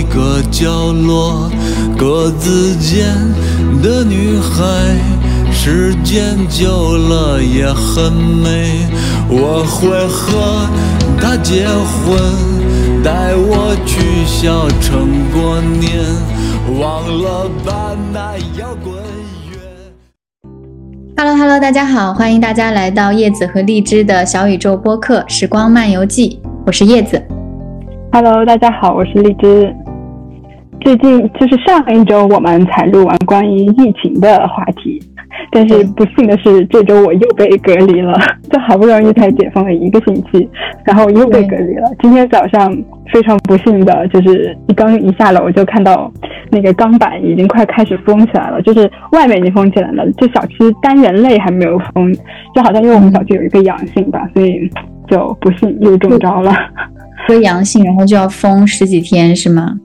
一个角落，格子间的女孩，时间久了也很美。我会和她结婚，带我去小城过年，忘了吧那摇滚乐。Hello Hello，大家好，欢迎大家来到叶子和荔枝的小宇宙播客《时光漫游记》，我是叶子。Hello，大家好，我是荔枝。最近就是上一周我们才录完关于疫情的话题，但是不幸的是这周我又被隔离了，就好不容易才解封了一个星期，然后又被隔离了。今天早上非常不幸的就是一刚一下楼就看到那个钢板已经快开始封起来了，就是外面已经封起来了，就小区单元内还没有封，就好像因为我们小区有一个阳性吧，所以就不幸又中招了。说阳性，然后就要封十几天是吗？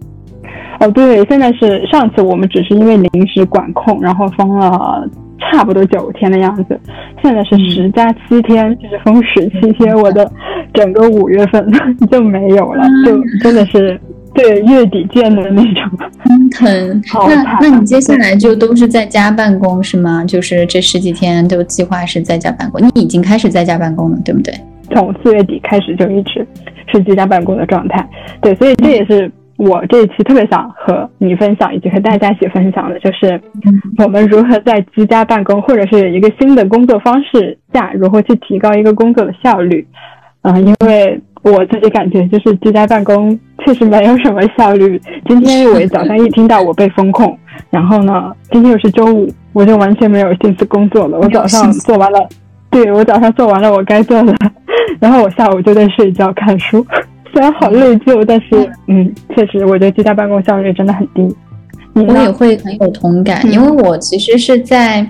哦，对，现在是上次我们只是因为临时管控，然后封了差不多九天的样子，现在是十加七天，就是封十七天，我的整个五月份 就没有了，就真的是对月底见的那种。很 好那那你接下来就都是在家办公是吗？就是这十几天都计划是在家办公，你已经开始在家办公了，对不对？从四月底开始就一直是居家办公的状态，对，所以这也是我这一期特别想和你分享，以及和大家一起分享的，就是我们如何在居家办公或者是一个新的工作方式下，如何去提高一个工作的效率。嗯、因为我自己感觉就是居家办公确实没有什么效率。今天我早上一听到我被封控，然后呢，今天又是周五，我就完全没有心思工作了。我早上做完了，对我早上做完了我该做的，然后我下午就在睡觉看书。虽然好内疚，但是嗯，确实我觉得居家办公效率真的很低。我也？会很有同感，嗯因为我其实是在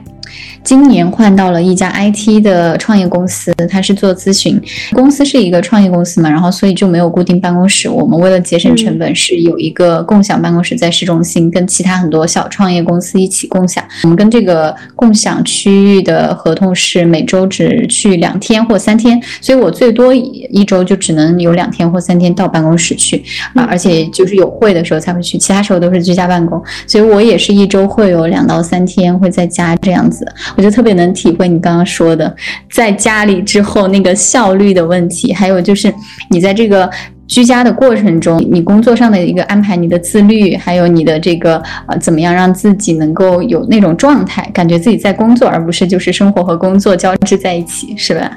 今年换到了一家 IT 的创业公司，他是做咨询，公司是一个创业公司嘛，然后所以就没有固定办公室。我们为了节省成本，是有一个共享办公室在市中心，跟其他很多小创业公司一起共享。我们跟这个共享区域的合同是每周只去两天或三天，所以我最多一周就只能有两天或三天到办公室去啊，而且就是有会的时候才会去，其他时候都是居家办公。所以我也是一周会有两到三天会在家这样子，我就特别能体会你刚刚说的，在家里之后那个效率的问题，还有就是你在这个。居家的过程中，你工作上的一个安排，你的自律，还有你的这个呃，怎么样让自己能够有那种状态，感觉自己在工作，而不是就是生活和工作交织在一起，是吧？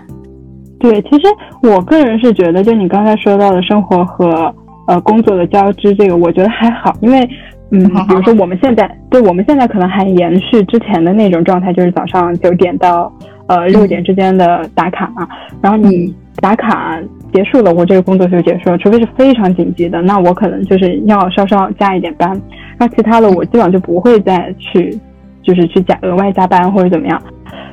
对，其实我个人是觉得，就你刚才说到的生活和呃工作的交织，这个我觉得还好，因为嗯比如说我们现在，对我们现在可能还延续之前的那种状态，就是早上九点到呃六点之间的打卡嘛，然后你打卡结束了，我这个工作就结束了，除非是非常紧急的，那我可能就是要稍稍加一点班，那其他的我基本上就不会再去就是去加额外加班或者怎么样。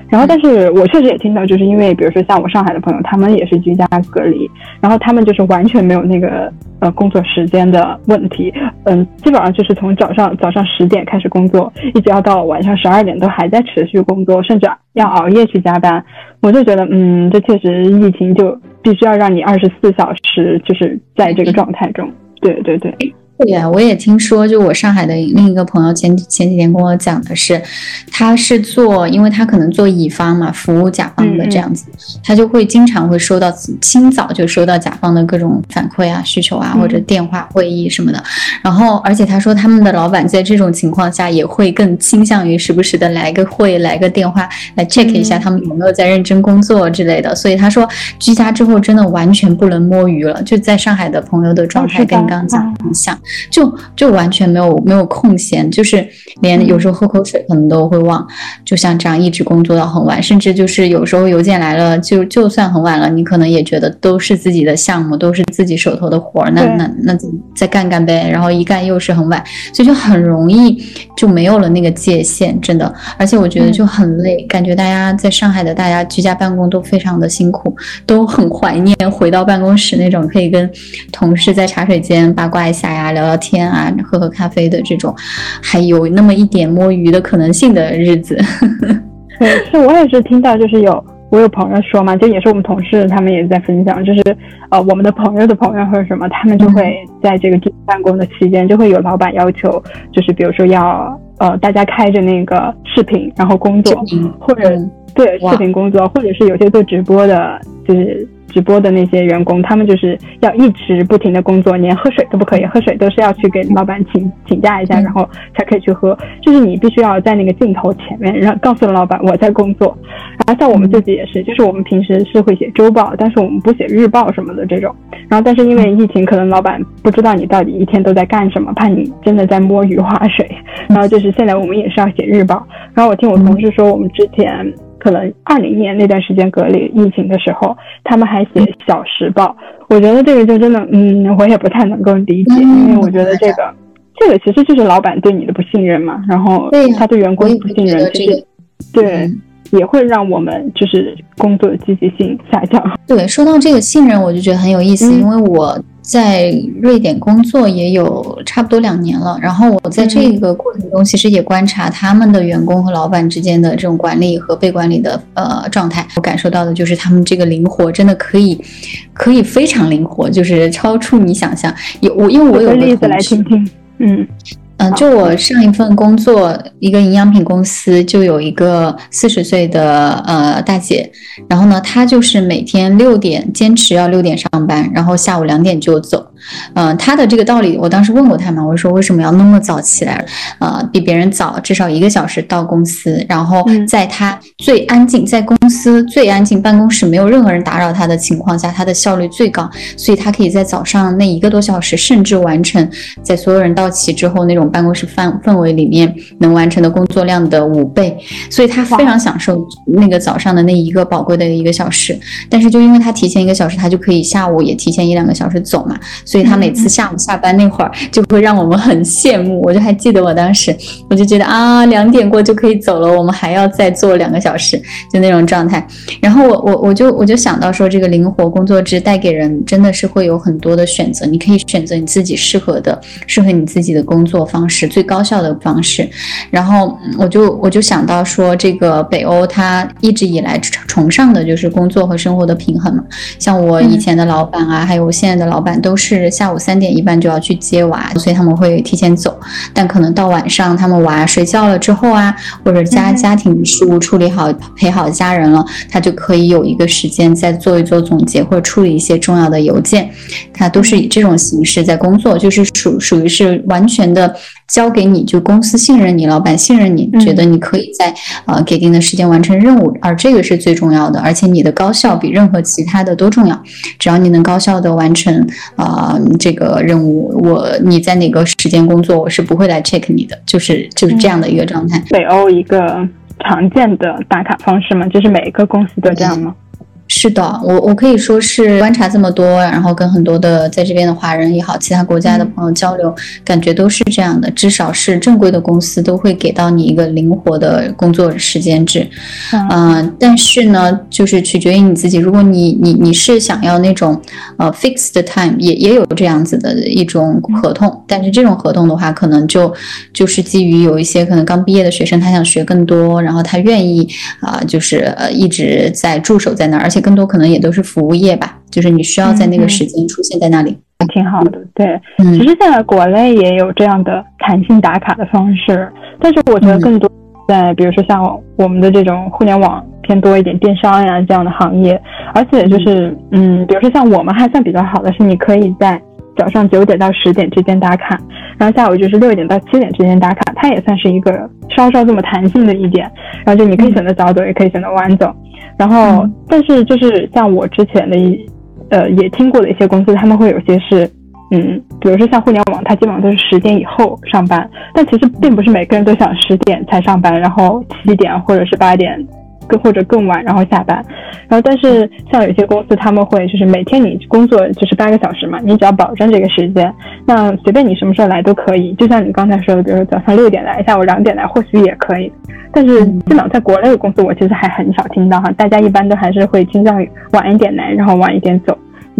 然后，但是我确实也听到，就是因为比如说像我上海的朋友，他们也是居家隔离，然后他们就是完全没有那个呃工作时间的问题，嗯，基本上就是从早上早上十点开始工作，一直要到晚上十二点都还在持续工作，甚至要熬夜去加班。我就觉得，嗯，这确实疫情就必须要让你二十四小时就是在这个状态中。对对对，对呀，我也听说，就我上海的另一个朋友前前几天跟我讲的是，他是做，因为他可能做乙方嘛，服务甲方的这样子，他就会经常会收到清早就收到甲方的各种反馈啊、需求啊，嗯或者电话会议什么的。然后，而且他说他们的老板在这种情况下也会更倾向于时不时的来个会、来个电话来 check 一下嗯他们有没有在认真工作之类的。所以他说，居家之后真的完全不能摸鱼了。就在上海的朋友的状态跟刚刚讲的嗯很像。就就完全没有没有空闲，就是连有时候喝口水可能都会忘，就像这样一直工作到很晚，甚至就是有时候邮件来了，就就算很晚了，你可能也觉得都是自己的项目，都是自己手头的活儿，那对那那再干干呗，然后一干又是很晚，所以就很容易就没有了那个界限，真的，而且我觉得就很累，感觉大家在上海的大家居家办公都非常的辛苦，都很怀念回到办公室那种可以跟同事在茶水间八卦一下呀、聊聊天啊、喝喝咖啡的这种，还有那么一点摸鱼的可能性的日子。对，是我也是听到，就是有我有朋友说嘛，就也是我们同事，他们也在分享，就是呃，我们的朋友的朋友或者什么，他们就会在这个办公的期间，就会有老板要求，就是比如说要呃，大家开着那个视频，然后工作，或者对视频工作，或者是有些做直播的，就是。直播的那些员工，他们就是要一直不停的工作，连喝水都不可以，喝水都是要去给老板请请假一下，然后才可以去喝。就是你必须要在那个镜头前面，让告诉老板我在工作。然后像我们自己也是，就是我们平时是会写周报，但是我们不写日报什么的这种。然后但是因为疫情，可能老板不知道你到底一天都在干什么，怕你真的在摸鱼划水。然后就是现在我们也是要写日报。然后我听我同事说，我们之前。可能二零年那段时间隔离疫情的时候，他们还写小时报。我觉得这个就真的，嗯，我也不太能够理解，因为我觉得这个，这个其实就是老板对你的不信任嘛。然后他对员工的不信任，其实对也会让我们就是工作的积极性下降。对，说到这个信任，我就觉得很有意思，因为我。在瑞典工作也有差不多两年了，然后我在这个过程中其实也观察他们的员工和老板之间的这种管理和被管理的呃状态，我感受到的就是他们这个灵活真的可以，可以非常灵活，就是超出你想象。有我因为我有个例子来听听，嗯。嗯，就我上一份工作，一个营养品公司，就有一个四十岁的呃大姐，然后呢，她就是每天六点坚持要六点上班，然后下午两点就走。嗯，他的这个道理，我当时问过他嘛，我说为什么要那么早起来？呃，比别人早至少一个小时到公司，然后在他最安静，在公司最安静，办公室没有任何人打扰他的情况下，他的效率最高，所以他可以在早上那一个多小时，甚至完成在所有人到齐之后那种。办公室氛氛围里面能完成的工作量的五倍，所以他非常享受那个早上的那一个宝贵的一个小时。但是就因为他提前一个小时，他就可以下午也提前一两个小时走嘛，所以他每次下午下班那会儿就会让我们很羡慕。我就还记得我当时，我就觉得啊，两点过就可以走了，我们还要再坐两个小时，就那种状态。然后我我我就我就想到说，这个灵活工作制带给人真的是会有很多的选择，你可以选择你自己适合的，适合你自己的工作。方式最高效的方式，然后我就我就想到说，这个北欧它一直以来崇尚的就是工作和生活的平衡嘛。像我以前的老板啊，还有我现在的老板，都是下午三点一般就要去接娃，所以他们会提前走。但可能到晚上，他们娃睡觉了之后啊，或者家家庭事务处理好、陪好家人了，他就可以有一个时间再做一做总结，或者处理一些重要的邮件。他都是以这种形式在工作，就是属属于是完全的。交给你就公司信任你，老板信任你，觉得你可以在呃给定的时间完成任务，而这个是最重要的，而且你的高效比任何其他的都重要。只要你能高效的完成啊这个任务，我你在哪个时间工作，我是不会来 check 你的，就是就是这样的一个状态。北欧一个常见的打卡方式吗？就是每一个公司都这样吗？是的，我我可以说是观察这么多，然后跟很多的在这边的华人也好，其他国家的朋友交流，感觉都是这样的。至少是正规的公司都会给到你一个灵活的工作时间制，嗯，但是呢，就是取决于你自己。如果你你你是想要那种呃 fixed time，也也有这样子的一种合同，但是这种合同的话，可能就就是基于有一些可能刚毕业的学生，他想学更多，然后他愿意啊，就是呃一直在驻守在那儿，而且。更多可能也都是服务业吧，就是你需要在那个时间出现在那里，挺好的。对，其实现在国内也有这样的弹性打卡的方式，但是我觉得更多在比如说像我们的这种互联网偏多一点电商呀这样的行业，而且就是嗯，比如说像我们还算比较好的是，你可以在早上九点到十点之间打卡，然后下午就是六点到七点之间打卡，它也算是一个稍稍这么弹性的一点，然后就你可以选择早走，也可以选择晚走。然后，但是就是像我之前的一，呃，也听过的一些公司，他们会有些是，嗯，比如说像互联网，它基本上都是十点以后上班，但其实并不是每个人都想十点才上班，然后七点或者是八点。更或者更晚，然后下班，然后但是像有些公司他们会就是每天你工作就是八个小时嘛，你只要保证这个时间，那随便你什么时候来都可以。就像你刚才说的，比如说早上六点来，下午两点来，或许也可以。但是基本上在国内的公司，我其实还很少听到哈，大家一般都还是会倾向于晚一点来，然后晚一点走。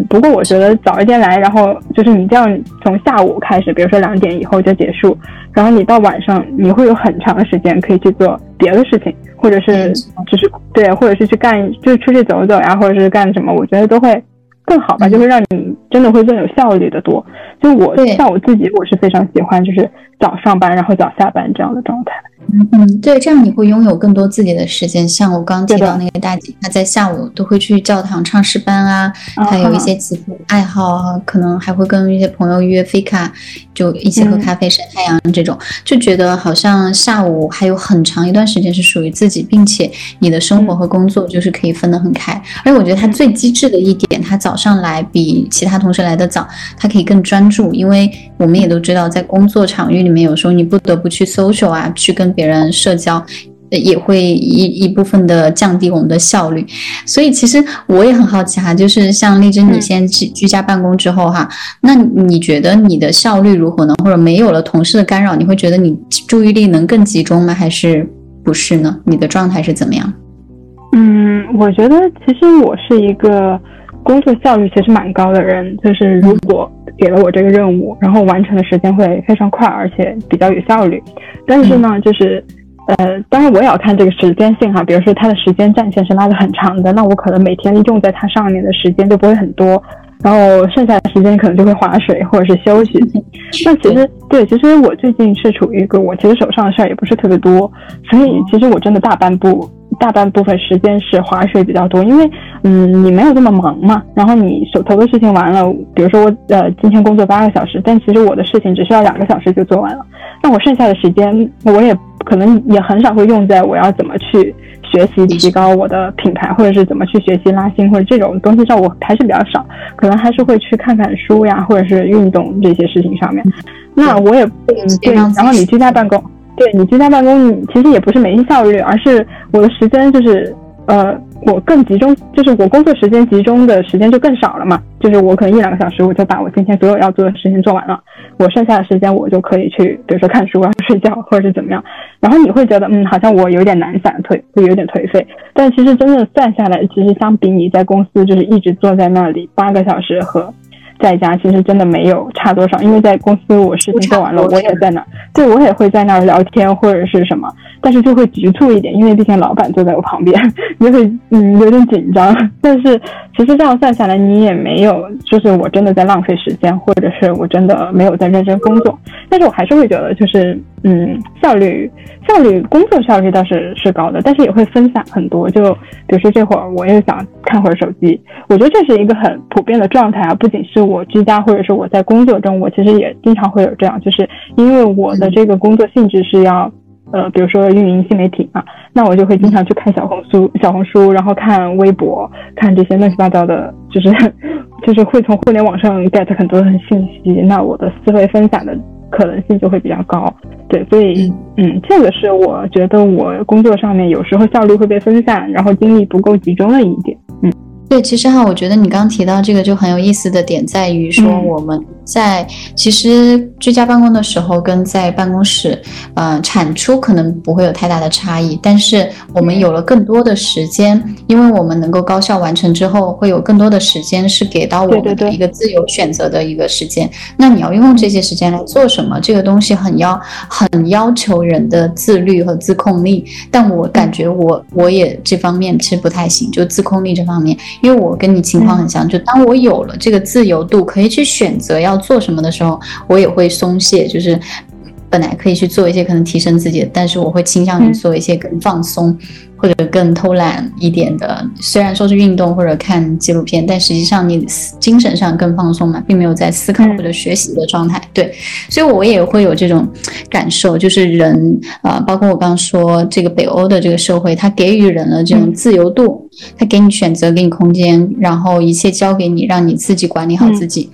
不过我觉得早一点来，然后就是你这样从下午开始，比如说两点以后就结束，然后你到晚上你会有很长的时间可以去做别的事情。或者是就是对，或者是去干，就是出去走走呀，或者是干什么，我觉得都会更好吧，就会让你真的会更有效率的多。就我像我自己，我是非常喜欢就是早上班然后早下班这样的状态。嗯嗯，对，这样你会拥有更多自己的时间。像我刚刚提到那个大姐，她在下午都会去教堂唱诗班啊，她有一些其他爱好啊，可能还会跟一些朋友约飞卡，就一起喝咖啡、晒太阳这种，就觉得好像下午还有很长一段时间是属于自己，并且你的生活和工作就是可以分得很开。而且我觉得她最机智的一点，她早上来比其他同事来的早，她可以更专注，因为我们也都知道，在工作场域里面，有时候你不得不去 social 啊，去跟别人社交也会一一部分的降低我们的效率，所以其实我也很好奇哈，就是像丽珍，你先居居家办公之后哈，那你觉得你的效率如何呢？或者没有了同事的干扰，你会觉得你注意力能更集中吗？还是不是呢？你的状态是怎么样？嗯，我觉得其实我是一个工作效率其实蛮高的人，就是如果给了我这个任务，然后完成的时间会非常快，而且比较有效率。但是呢，就是，呃，当然我也要看这个时间性哈。比如说它的时间战线是拉的很长的，那我可能每天用在它上面的时间就不会很多，然后剩下的时间可能就会划水或者是休息。那其实对，其实我最近是处于一个我其实手上的事儿也不是特别多，所以其实我真的大半部大半部分时间是划水比较多，因为嗯，你没有这么忙嘛。然后你手头的事情完了，比如说我呃今天工作八个小时，但其实我的事情只需要两个小时就做完了。那我剩下的时间，我也可能也很少会用在我要怎么去学习、提高我的品牌，或者是怎么去学习、拉新或者这种东西上，我还是比较少，可能还是会去看看书呀，或者是运动这些事情上面。那我也嗯对，然后你居家办公，对你居家办公，其实也不是没效率，而是我的时间就是呃。我更集中，就是我工作时间集中的时间就更少了嘛。就是我可能一两个小时，我就把我今天所有要做的事情做完了。我剩下的时间，我就可以去，比如说看书啊、睡觉，或者是怎么样。然后你会觉得，嗯，好像我有点懒散、颓，会有点颓废。但其实真正算下来，其实相比你在公司就是一直坐在那里八个小时和。在家其实真的没有差多少，因为在公司我事情做完了，我也在那儿，对我也会在那儿聊天或者是什么，但是就会局促一点，因为毕竟老板坐在我旁边，就会嗯有点紧张。但是其实这样算下来，你也没有就是我真的在浪费时间，或者是我真的没有在认真工作，但是我还是会觉得就是嗯效率效率工作效率倒是是高的，但是也会分散很多。就比如说这会儿我又想看会儿手机，我觉得这是一个很普遍的状态啊，不仅是。我居家或者是我在工作中，我其实也经常会有这样，就是因为我的这个工作性质是要，呃，比如说运营新媒体嘛，那我就会经常去看小红书、小红书，然后看微博，看这些乱七八糟的，就是 就是会从互联网上 get 很多的信息，那我的思维分散的可能性就会比较高。对，所以嗯，这个是我觉得我工作上面有时候效率会被分散，然后精力不够集中的一点。嗯，对，其实哈，我觉得你刚刚提到这个就很有意思的点在于说我们。在其实居家办公的时候，跟在办公室，呃，产出可能不会有太大的差异，但是我们有了更多的时间，因为我们能够高效完成之后，会有更多的时间是给到我们的一个自由选择的一个时间。那你要用这些时间来做什么？这个东西很要很要求人的自律和自控力。但我感觉我我也这方面其实不太行，就自控力这方面，因为我跟你情况很像，就当我有了这个自由度，可以去选择要。做什么的时候，我也会松懈，就是本来可以去做一些可能提升自己，但是我会倾向于做一些更放松或者更偷懒一点的。虽然说是运动或者看纪录片，但实际上你精神上更放松嘛，并没有在思考或者学习的状态。对，所以我也会有这种感受，就是人啊，包括我刚刚说这个北欧的这个社会，它给予人的这种自由度，他给你选择，给你空间，然后一切交给你，让你自己管理好自己。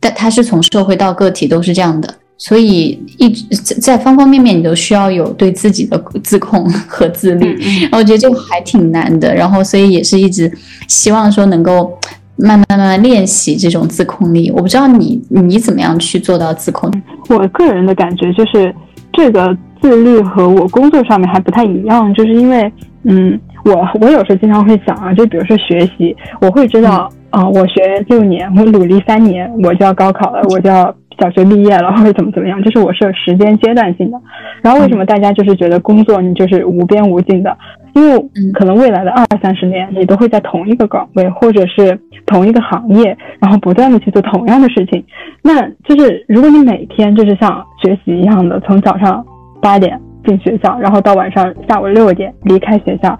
但它是从社会到个体都是这样的，所以一直在方方面面你都需要有对自己的自控 和自律。然后我觉得这个还挺难的，然后所以也是一直希望说能够慢慢慢慢练习这种自控力。我不知道你你怎么样去做到自控？我个人的感觉就是这个自律和我工作上面还不太一样，就是因为嗯，我我有时候经常会想啊，就比如说学习，我会知道。啊，我学六年，我努力三年，我就要高考了，我就要小学毕业了，或者怎么怎么样，就是我是有时间阶段性的。然后为什么大家就是觉得工作你就是无边无尽的？因为可能未来的二三十年，你都会在同一个岗位或者是同一个行业，然后不断的去做同样的事情。那就是如果你每天就是像学习一样的，从早上八点进学校，然后到晚上下午六点离开学校。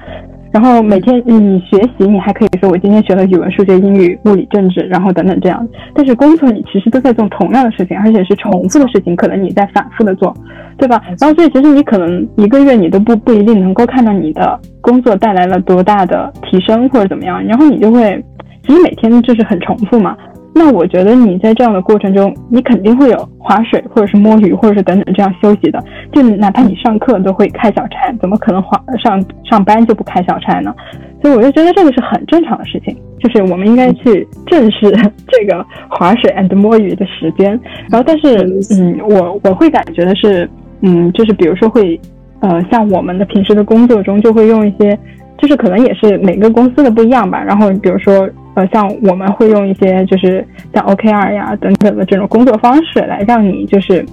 然后每天你学习，你还可以说我今天学了语文、数学、英语、物理、政治，然后等等这样。但是工作你其实都在做同样的事情，而且是重复的事情，可能你在反复的做，对吧？然后所以其实你可能一个月你都不不一定能够看到你的工作带来了多大的提升或者怎么样，然后你就会其实每天就是很重复嘛。那我觉得你在这样的过程中，你肯定会有划水，或者是摸鱼，或者是等等这样休息的。就哪怕你上课都会开小差，怎么可能划上上班就不开小差呢？所以我就觉得这个是很正常的事情，就是我们应该去正视 这个划水 and 摸鱼的时间。然后，但是，嗯，我我会感觉的是，嗯，就是比如说会，呃，像我们的平时的工作中就会用一些，就是可能也是每个公司的不一样吧。然后，比如说。呃，像我们会用一些就是像 OKR 呀等等的这种工作方式来让你就是，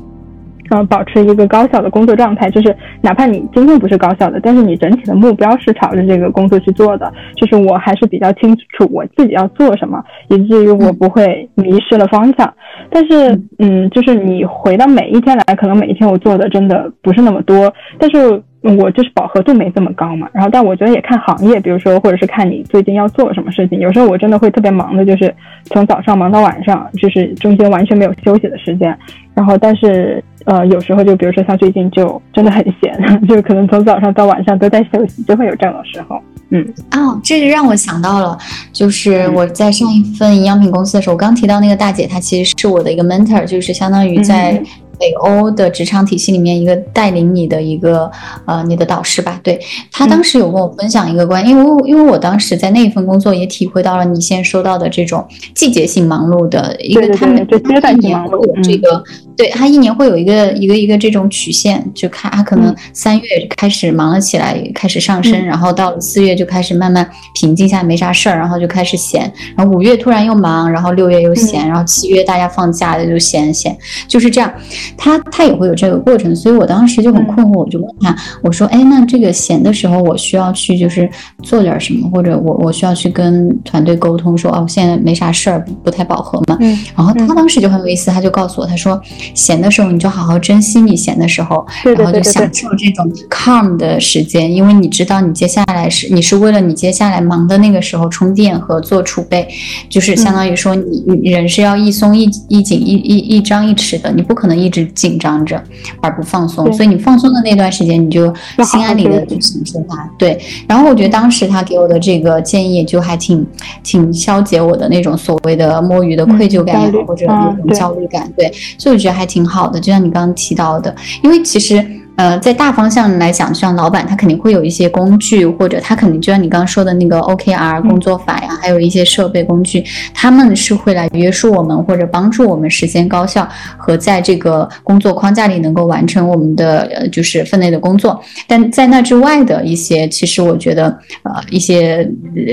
呃，保持一个高效的工作状态。就是哪怕你今天不是高效的，但是你整体的目标是朝着这个工作去做的。就是我还是比较清楚我自己要做什么，以至于我不会迷失了方向。但是，嗯，就是你回到每一天来，可能每一天我做的真的不是那么多，但是。我就是饱和度没这么高嘛，然后但我觉得也看行业，比如说或者是看你最近要做什么事情。有时候我真的会特别忙的，就是从早上忙到晚上，就是中间完全没有休息的时间。然后但是呃有时候就比如说像最近就真的很闲，就可能从早上到晚上都在休息，就会有这样的时候。嗯，哦，这个让我想到了，就是我在上一份营养品公司的时候，我刚提到那个大姐，她其实是我的一个 mentor，就是相当于在。北欧的职场体系里面，一个带领你的一个呃，你的导师吧。对她当时有跟我分享一个观，因为因为我当时在那一份工作也体会到了你现在说到的这种季节性忙碌的一个，他们一年会有这个。对他一年会有一个一个一个这种曲线，就看他可能三月开始忙了起来，开始上升，然后到了四月就开始慢慢平静下来，没啥事儿，然后就开始闲，然后五月突然又忙，然后六月又闲，然后七月大家放假的就闲闲，就是这样。他他也会有这个过程，所以我当时就很困惑，我就问他，我说，哎，那这个闲的时候我需要去就是做点什么，或者我我需要去跟团队沟通说，哦，我现在没啥事儿，不太饱和嘛。嗯。然后他当时就很有意思，他就告诉我，他说。闲的时候，你就好好珍惜你闲的时候，然后就享受这种 calm 的时间，因为你知道你接下来是你是为了你接下来忙的那个时候充电和做储备，就是相当于说你你人是要一松一一紧一一一张一弛的，你不可能一直紧张着而不放松，所以你放松的那段时间你就心安理得去享受它。对，然后我觉得当时他给我的这个建议就还挺挺消解我的那种所谓的摸鱼的愧疚感也好，或者那种焦虑感。对，所以我觉得还。挺好的，就像你刚刚提到的，因为其实。呃，在大方向来讲，像老板他肯定会有一些工具，或者他肯定就像你刚刚说的那个 OKR 工作法呀，还有一些设备工具，他们是会来约束我们或者帮助我们实现高效和在这个工作框架里能够完成我们的呃就是分内的工作。但在那之外的一些，其实我觉得呃一些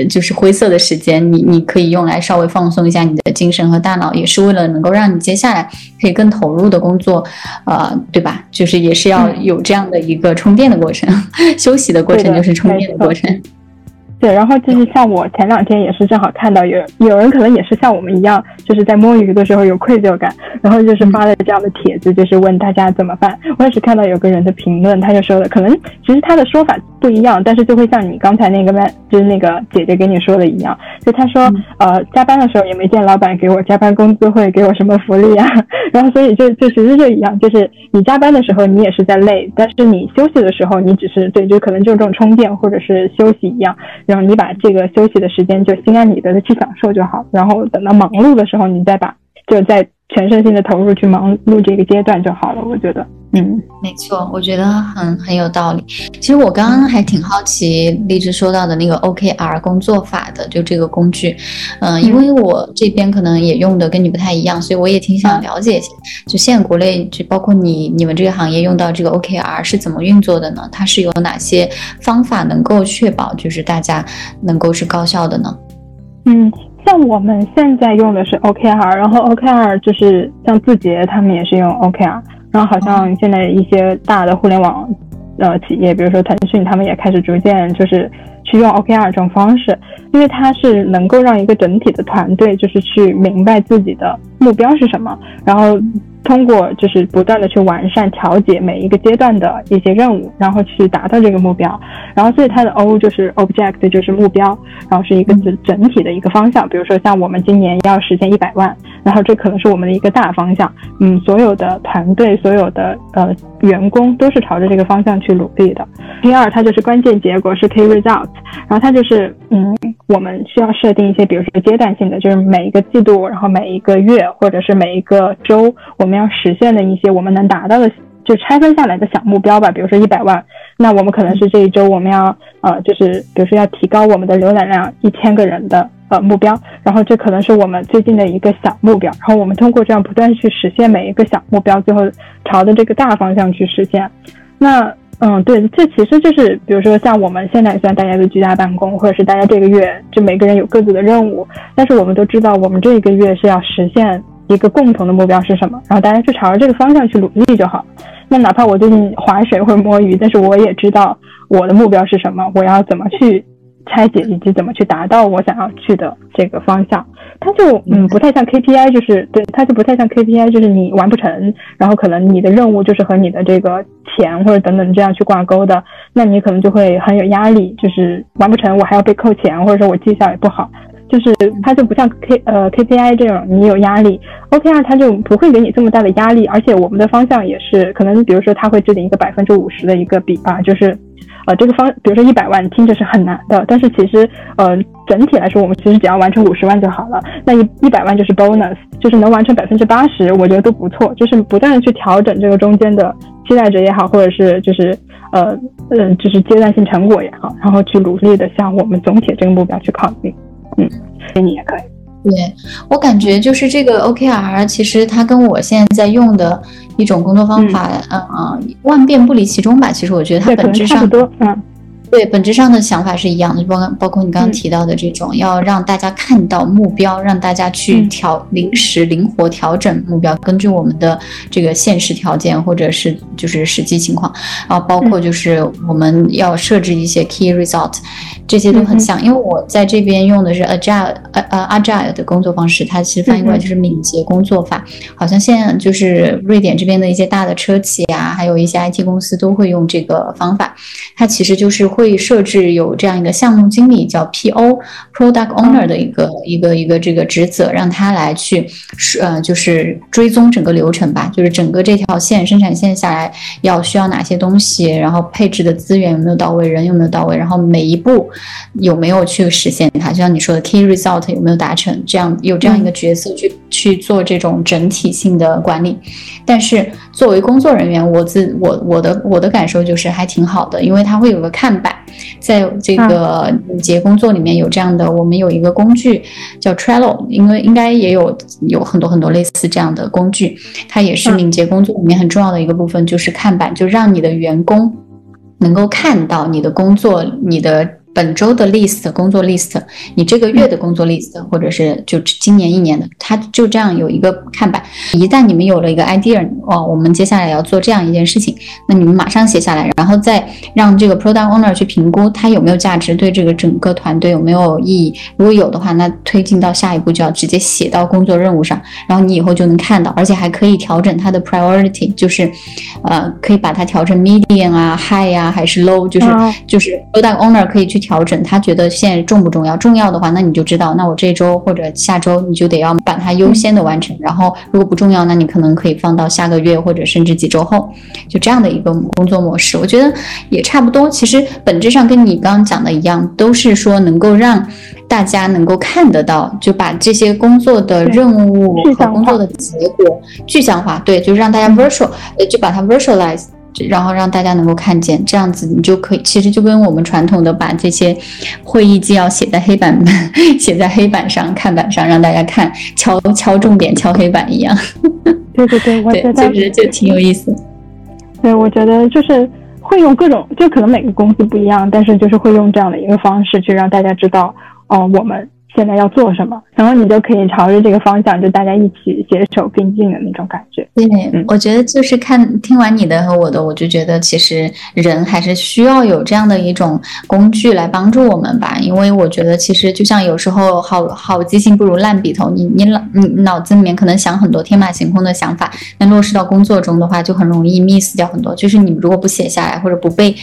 就是灰色的时间，你你可以用来稍微放松一下你的精神和大脑，也是为了能够让你接下来可以更投入的工作，呃，对吧？就是也是要有。有这样的一个充电的过程，休息的过程就是充电的过程。对，然后就是像我前两天也是正好看到有有人可能也是像我们一样，就是在摸鱼的时候有愧疚感，然后就是发了这样的帖子，就是问大家怎么办。我也是看到有个人的评论，他就说的，可能其实他的说法不一样，但是就会像你刚才那个班，就是那个姐姐跟你说的一样，就她说，呃，加班的时候也没见老板给我加班工资，会给我什么福利啊？然后所以就就其实就一样，就是你加班的时候你也是在累，但是你休息的时候你只是对，就可能就这种充电或者是休息一样。然后你把这个休息的时间就心安理得的去享受就好，然后等到忙碌的时候，你再把就在全身心的投入去忙碌这个阶段就好了。我觉得。嗯，没错，我觉得很很有道理。其实我刚刚还挺好奇荔枝说到的那个 OKR 工作法的，就这个工具。嗯，因为我这边可能也用的跟你不太一样，所以我也挺想了解一下。就现在国内，就包括你你们这个行业用到这个 OKR 是怎么运作的呢？它是有哪些方法能够确保就是大家能够是高效的呢？嗯，像我们现在用的是 OKR，然后 OKR 就是像字节他们也是用 OKR。然后好像现在一些大的互联网呃企业，比如说腾讯，他们也开始逐渐就是去用 OKR 这种方式，因为它是能够让一个整体的团队就是去明白自己的目标是什么，然后。通过就是不断的去完善调节每一个阶段的一些任务，然后去达到这个目标。然后所以它的 O 就是 object 就是目标，然后是一个整整体的一个方向。比如说像我们今年要实现一百万，然后这可能是我们的一个大方向。嗯，所有的团队所有的呃员工都是朝着这个方向去努力的。第二，它就是关键结果是 key results，然后它就是嗯我们需要设定一些比如说阶段性的，就是每一个季度，然后每一个月或者是每一个周我们。要实现的一些我们能达到的，就拆分下来的小目标吧。比如说一百万，那我们可能是这一周我们要呃，就是比如说要提高我们的浏览量一千个人的呃目标，然后这可能是我们最近的一个小目标。然后我们通过这样不断去实现每一个小目标，最后朝着这个大方向去实现。那嗯，对，这其实就是比如说像我们现在虽然大家都居家办公，或者是大家这个月就每个人有各自的任务，但是我们都知道我们这一个月是要实现。一个共同的目标是什么？然后大家就朝着这个方向去努力就好。那哪怕我最近划水或者摸鱼，但是我也知道我的目标是什么，我要怎么去拆解，以及怎么去达到我想要去的这个方向。它就嗯不太像 KPI，就是对它就不太像 KPI，就是你完不成，然后可能你的任务就是和你的这个钱或者等等这样去挂钩的，那你可能就会很有压力，就是完不成我还要被扣钱，或者说我绩效也不好。就是它就不像 K 呃 KPI 这种你有压力，OKR 它就不会给你这么大的压力，而且我们的方向也是可能，比如说它会制定一个百分之五十的一个比啊，就是呃这个方，比如说一百万听着是很难的，但是其实呃整体来说我们其实只要完成五十万就好了，那一一百万就是 bonus，就是能完成百分之八十，我觉得都不错，就是不断的去调整这个中间的期待值也好，或者是就是呃嗯就是阶段性成果也好，然后去努力的向我们总体这个目标去靠近。嗯，给你也可以。对我感觉就是这个 OKR，其实它跟我现在在用的一种工作方法，嗯，万变不离其中吧。其实我觉得它本质上，嗯。对，本质上的想法是一样的，包包括你刚刚提到的这种，要让大家看到目标，让大家去调临时灵活调整目标，根据我们的这个现实条件或者是就是实际情况，然后包括就是我们要设置一些 key result，这些都很像。因为我在这边用的是 agile 呃呃 agile 的工作方式，它其实翻译过来就是敏捷工作法。好像现在就是瑞典这边的一些大的车企啊，还有一些 IT 公司都会用这个方法，它其实就是会。会设置有这样一个项目经理叫 P.O.Product Owner 的一个一个一个这个职责，让他来去呃就是追踪整个流程吧，就是整个这条线生产线下来要需要哪些东西，然后配置的资源有没有到位，人有没有到位，然后每一步有没有去实现它，就像你说的 Key Result 有没有达成，这样有这样一个角色去去做这种整体性的管理。但是作为工作人员，我自我我的我的感受就是还挺好的，因为它会有个看板。在这个敏捷工作里面有这样的，我们有一个工具叫 Trello，因为应该也有有很多很多类似这样的工具，它也是敏捷工作里面很重要的一个部分，就是看板，就让你的员工能够看到你的工作，你的。本周的 list 工作 list，你这个月的工作 list，或者是就今年一年的，它就这样有一个看板。一旦你们有了一个 idea，哦，我们接下来要做这样一件事情，那你们马上写下来，然后再让这个 product owner 去评估它有没有价值，对这个整个团队有没有意义。如果有的话，那推进到下一步就要直接写到工作任务上，然后你以后就能看到，而且还可以调整它的 priority，就是，呃，可以把它调成 medium 啊，high 呀，还是 low，就是就是 product owner 可以去。调整，他觉得现在重不重要？重要的话，那你就知道，那我这周或者下周你就得要把它优先的完成。然后，如果不重要，那你可能可以放到下个月或者甚至几周后，就这样的一个工作模式。我觉得也差不多。其实本质上跟你刚刚讲的一样，都是说能够让大家能够看得到，就把这些工作的任务和工作的结果具象化。对，就让大家 virtual，呃，就把它 virtualize。然后让大家能够看见，这样子你就可以，其实就跟我们传统的把这些会议纪要写在黑板 写在黑板上、看板上，让大家看，敲敲重点、敲黑板一样。对对对，我觉得就就挺有意思。对，我觉得就是会用各种，就可能每个公司不一样，但是就是会用这样的一个方式去让大家知道，哦，我们现在要做什么，然后你就可以朝着这个方向，就大家一起携手并进的那种感觉。对，我觉得就是看听完你的和我的，我就觉得其实人还是需要有这样的一种工具来帮助我们吧。因为我觉得其实就像有时候好好记性不如烂笔头，你你脑你脑子里面可能想很多天马行空的想法，那落实到工作中的话，就很容易 miss 掉很多。就是你如果不写下来或者不被。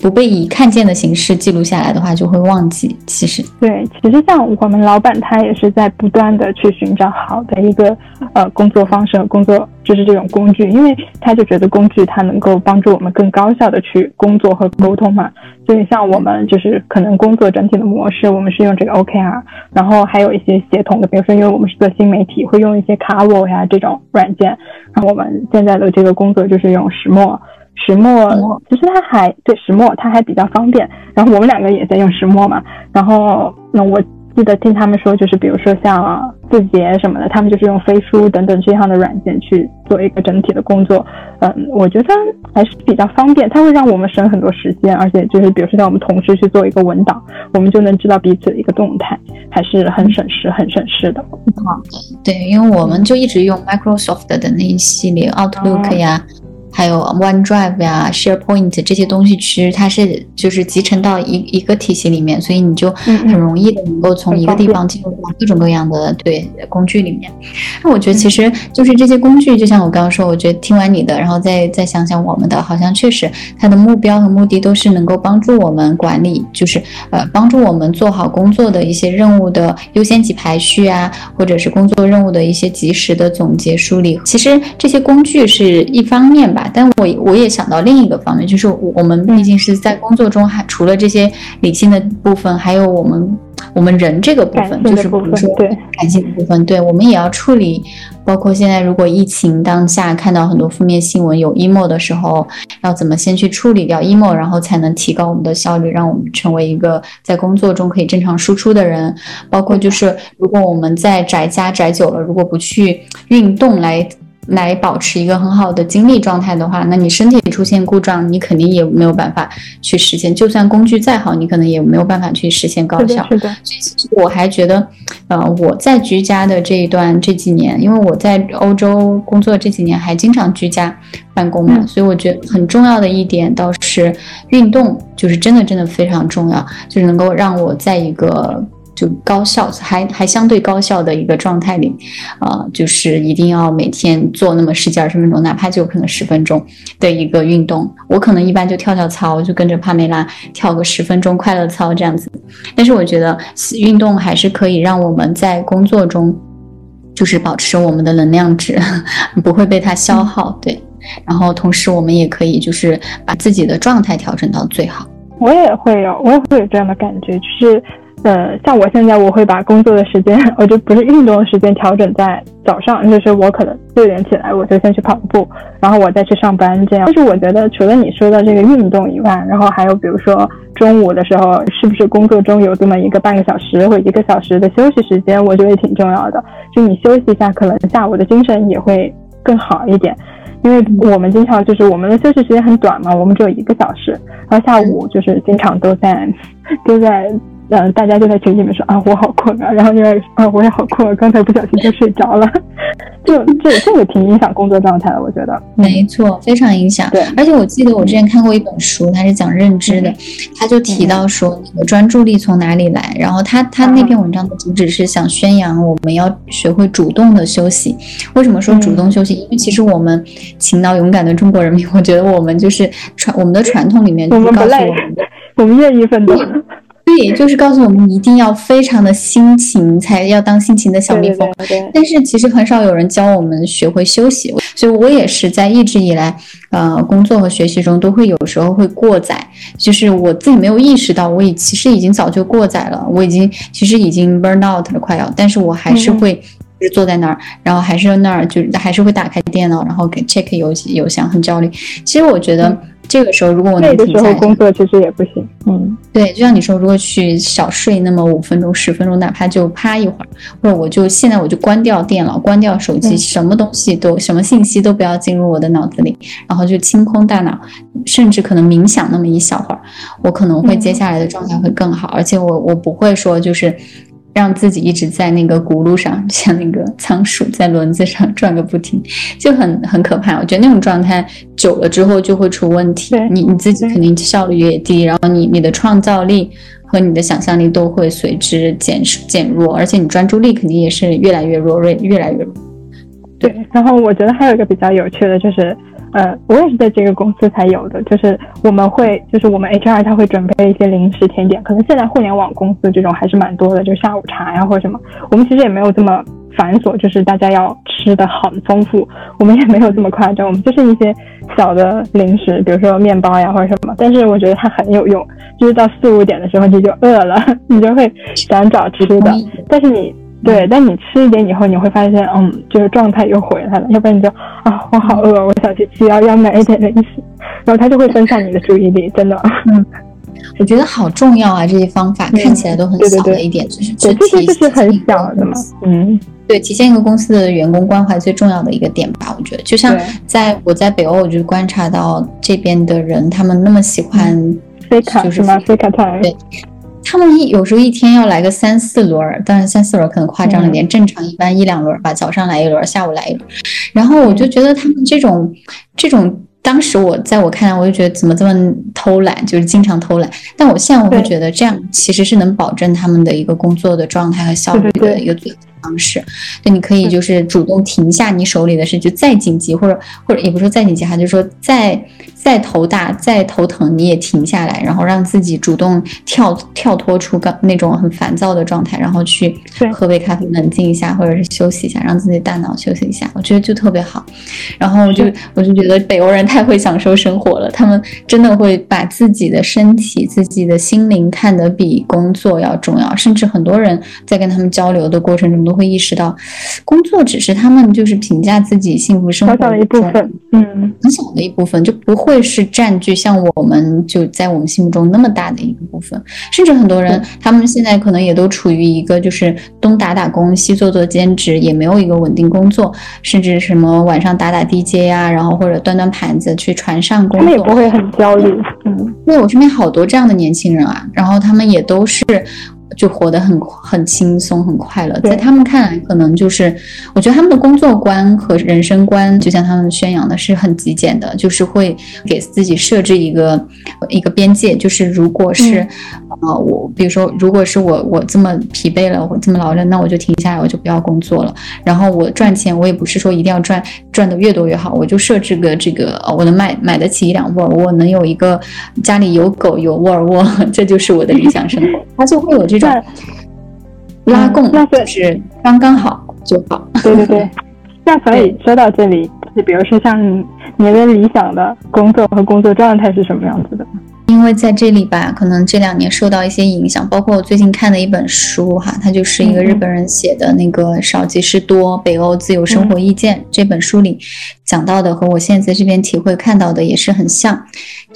不被以看见的形式记录下来的话，就会忘记。其实，对，其实像我们老板他也是在不断的去寻找好的一个呃工作方式和，工作就是这种工具，因为他就觉得工具它能够帮助我们更高效的去工作和沟通嘛。所以像我们就是可能工作整体的模式，我们是用这个 OKR，然后还有一些协同的，比如说因为我们是做新媒体，会用一些 c a r v o 呀这种软件。然后我们现在的这个工作就是用石墨。石墨其实它还对石墨它还比较方便，然后我们两个也在用石墨嘛，然后那我记得听他们说，就是比如说像字节什么的，他们就是用飞书等等这样的软件去做一个整体的工作，嗯，我觉得还是比较方便，它会让我们省很多时间，而且就是比如说像我们同事去做一个文档，我们就能知道彼此的一个动态，还是很省时很省事的。好的，对，因为我们就一直用 Microsoft 的那一系列 Outlook 呀。还有 OneDrive 呀、SharePoint 这些东西，其实它是就是集成到一一个体系里面，所以你就很容易的能够从一个地方进入到各种各样的对工具里面。那我觉得其实就是这些工具，就像我刚刚说，我觉得听完你的，然后再再想想我们的，好像确实它的目标和目的都是能够帮助我们管理，就是呃帮助我们做好工作的一些任务的优先级排序啊，或者是工作任务的一些及时的总结梳理。其实这些工具是一方面吧。但我我也想到另一个方面，就是我们毕竟是在工作中，还除了这些理性的部分，还有我们我们人这个部分，就是比如说感性的部分，对我们也要处理。包括现在如果疫情当下看到很多负面新闻，有 emo 的时候，要怎么先去处理掉 emo，然后才能提高我们的效率，让我们成为一个在工作中可以正常输出的人。包括就是如果我们在宅家宅久了，如果不去运动来。来保持一个很好的精力状态的话，那你身体出现故障，你肯定也没有办法去实现。就算工具再好，你可能也没有办法去实现高效。是的。所以其实我还觉得，呃，我在居家的这一段这几年，因为我在欧洲工作这几年还经常居家办公嘛，所以我觉得很重要的一点倒是运动，就是真的真的非常重要，就是能够让我在一个。就高效，还还相对高效的一个状态里，啊，就是一定要每天做那么十几二十分钟，哪怕就可能十分钟的一个运动。我可能一般就跳跳操，就跟着帕梅拉跳个十分钟快乐操这样子。但是我觉得运动还是可以让我们在工作中，就是保持我们的能量值 不会被它消耗。对，然后同时我们也可以就是把自己的状态调整到最好。我也会有，我也会有这样的感觉，就是。呃，像我现在，我会把工作的时间，我就不是运动的时间调整在早上，就是我可能六点起来，我就先去跑步，然后我再去上班这样。但是我觉得，除了你说的这个运动以外，然后还有比如说中午的时候，是不是工作中有这么一个半个小时或一个小时的休息时间，我觉得也挺重要的。就你休息一下，可能下午的精神也会更好一点。因为我们经常就是我们的休息时间很短嘛，我们只有一个小时，然后下午就是经常都在 都在。嗯，大家就在群里面说啊，我好困啊，然后因为啊，我也好困，刚才不小心就睡着了，就这这个挺影响工作状态的，我觉得。没错，非常影响。对，而且我记得我之前看过一本书，它是讲认知的，他就提到说那个专注力从哪里来，然后他他那篇文章的主旨是想宣扬我们要学会主动的休息。为什么说主动休息？因为其实我们勤劳勇敢的中国人民，我觉得我们就是传我们的传统里面就是告诉我们，我们愿意奋斗。对，就是告诉我们一定要非常的辛勤，才要当辛勤的小蜜蜂。但是其实很少有人教我们学会休息，所以我也是在一直以来，呃，工作和学习中都会有时候会过载，就是我自己没有意识到，我已其实已经早就过载了，我已经其实已经 burn out 了，快要，但是我还是会就是坐在那儿，然后还是那儿就还是会打开电脑，然后给 check 邮邮箱，很焦虑。其实我觉得。这个时候，如果我能停下来工作，其实也不行。嗯，对，就像你说，如果去小睡那么五分钟、十分钟，哪怕就趴一会儿，或者我就现在我就关掉电脑、关掉手机，什么东西都、什么信息都不要进入我的脑子里，然后就清空大脑，甚至可能冥想那么一小会儿，我可能会接下来的状态会更好，而且我我不会说就是。让自己一直在那个轱辘上，像那个仓鼠在轮子上转个不停，就很很可怕。我觉得那种状态久了之后就会出问题，你你自己肯定效率也低，然后你你的创造力和你的想象力都会随之减减弱，而且你专注力肯定也是越来越弱，越越来越弱。对，然后我觉得还有一个比较有趣的就是。呃，我也是在这个公司才有的，就是我们会，就是我们 HR 他会准备一些零食甜点，可能现在互联网公司这种还是蛮多的，就下午茶呀或者什么，我们其实也没有这么繁琐，就是大家要吃的很丰富，我们也没有这么夸张，我们就是一些小的零食，比如说面包呀或者什么，但是我觉得它很有用，就是到四五点的时候你就饿了，你就会想找吃的，但是你。对，但你吃一点以后，你会发现，嗯，就是状态又回来了。要不然你就啊，我好饿，我想去吃，要要买一点零食，然后他就会分散你的注意力，真的。嗯，我觉得好重要啊，这些方法看起来都很小的一点，就是对，这些就是很小的嘛。嗯，对，体现一个公司的员工关怀最重要的一个点吧。我觉得，就像在我在北欧，我就观察到这边的人，他们那么喜欢飞卡，就是吗？飞卡。他们一有时候一天要来个三四轮儿，当然三四轮可能夸张了点，正常一般一两轮吧，早上来一轮，下午来一轮。然后我就觉得他们这种这种，当时我在我看来，我就觉得怎么这么偷懒，就是经常偷懒。但我现在我会觉得这样其实是能保证他们的一个工作的状态和效率的一个最。方式，那你可以就是主动停下你手里的事，就再紧急或者或者也不说再紧急哈，就是说再再头大再头疼你也停下来，然后让自己主动跳跳脱出刚那种很烦躁的状态，然后去喝杯咖啡冷静一下，或者是休息一下，让自己大脑休息一下，我觉得就特别好。然后我就我就觉得北欧人太会享受生活了，他们真的会把自己的身体、自己的心灵看得比工作要重要，甚至很多人在跟他们交流的过程中。都会意识到，工作只是他们就是评价自己幸福生活的一部分，嗯，很小的一部分，就不会是占据像我们就在我们心目中那么大的一个部分。甚至很多人，他们现在可能也都处于一个就是东打打工，西做做兼职，也没有一个稳定工作，甚至什么晚上打打 DJ 呀，然后或者端端盘子去船上工作，他们也不会很焦虑。嗯，因为我身边好多这样的年轻人啊，然后他们也都是。就活得很很轻松很快乐，在他们看来，可能就是我觉得他们的工作观和人生观，就像他们宣扬的是很极简的，就是会给自己设置一个一个边界，就是如果是呃我，比如说如果是我我这么疲惫了，我这么劳累，那我就停下来，我就不要工作了。然后我赚钱，我也不是说一定要赚赚的越多越好，我就设置个这个，我能买买得起一辆沃尔沃，能有一个家里有狗有沃尔沃，这就是我的理想生活。他就会有这种。拉供那是刚刚好就好。对对对，那所以说到这里，就比如说像你的理想的工作和工作状态是什么样子的？因为在这里吧，可能这两年受到一些影响，包括我最近看的一本书哈，它就是一个日本人写的那个少即是多北欧自由生活意见这本书里讲到的，和我现在在这边体会看到的也是很像。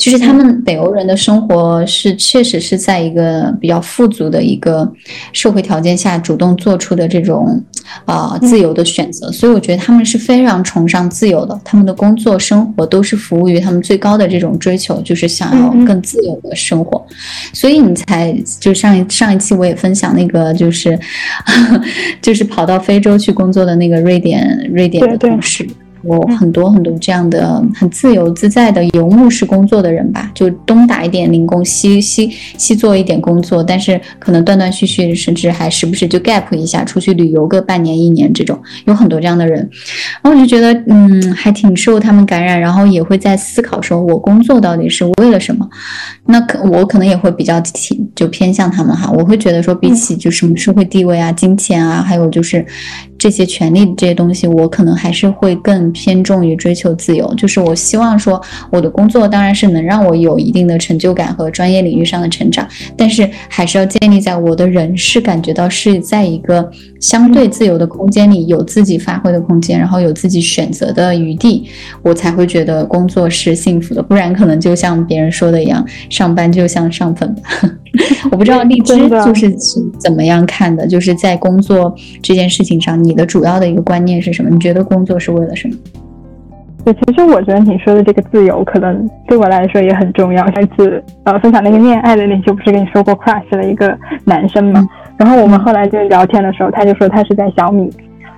就是他们北欧人的生活是确实是在一个比较富足的一个社会条件下主动做出的这种啊自由的选择，所以我觉得他们是非常崇尚自由的。他们的工作生活都是服务于他们最高的这种追求，就是想要更自由的生活。所以你才就上一上一期我也分享那个就是 就是跑到非洲去工作的那个瑞典瑞典的同事。有很多很多这样的很自由自在的游牧式工作的人吧，就东打一点零工，西西西做一点工作，但是可能断断续续，甚至还时不时就 gap 一下出去旅游个半年一年这种，有很多这样的人。然后我就觉得，嗯，还挺受他们感染，然后也会在思考，说我工作到底是为了什么？那可我可能也会比较挺就偏向他们哈，我会觉得说，比起就什么社会地位啊、金钱啊，还有就是这些权利这些东西，我可能还是会更。偏重于追求自由，就是我希望说，我的工作当然是能让我有一定的成就感和专业领域上的成长，但是还是要建立在我的人是感觉到是在一个相对自由的空间里，有自己发挥的空间，然后有自己选择的余地，我才会觉得工作是幸福的。不然可能就像别人说的一样，上班就像上坟。我不知道荔枝就是怎么样看的，就是在工作这件事情上，你的主要的一个观念是什么？你觉得工作是为了什么？对，其实我觉得你说的这个自由，可能对我来说也很重要。上次呃分享那个恋爱的那期，不是跟你说过 crush 的一个男生嘛？然后我们后来就聊天的时候，他就说他是在小米，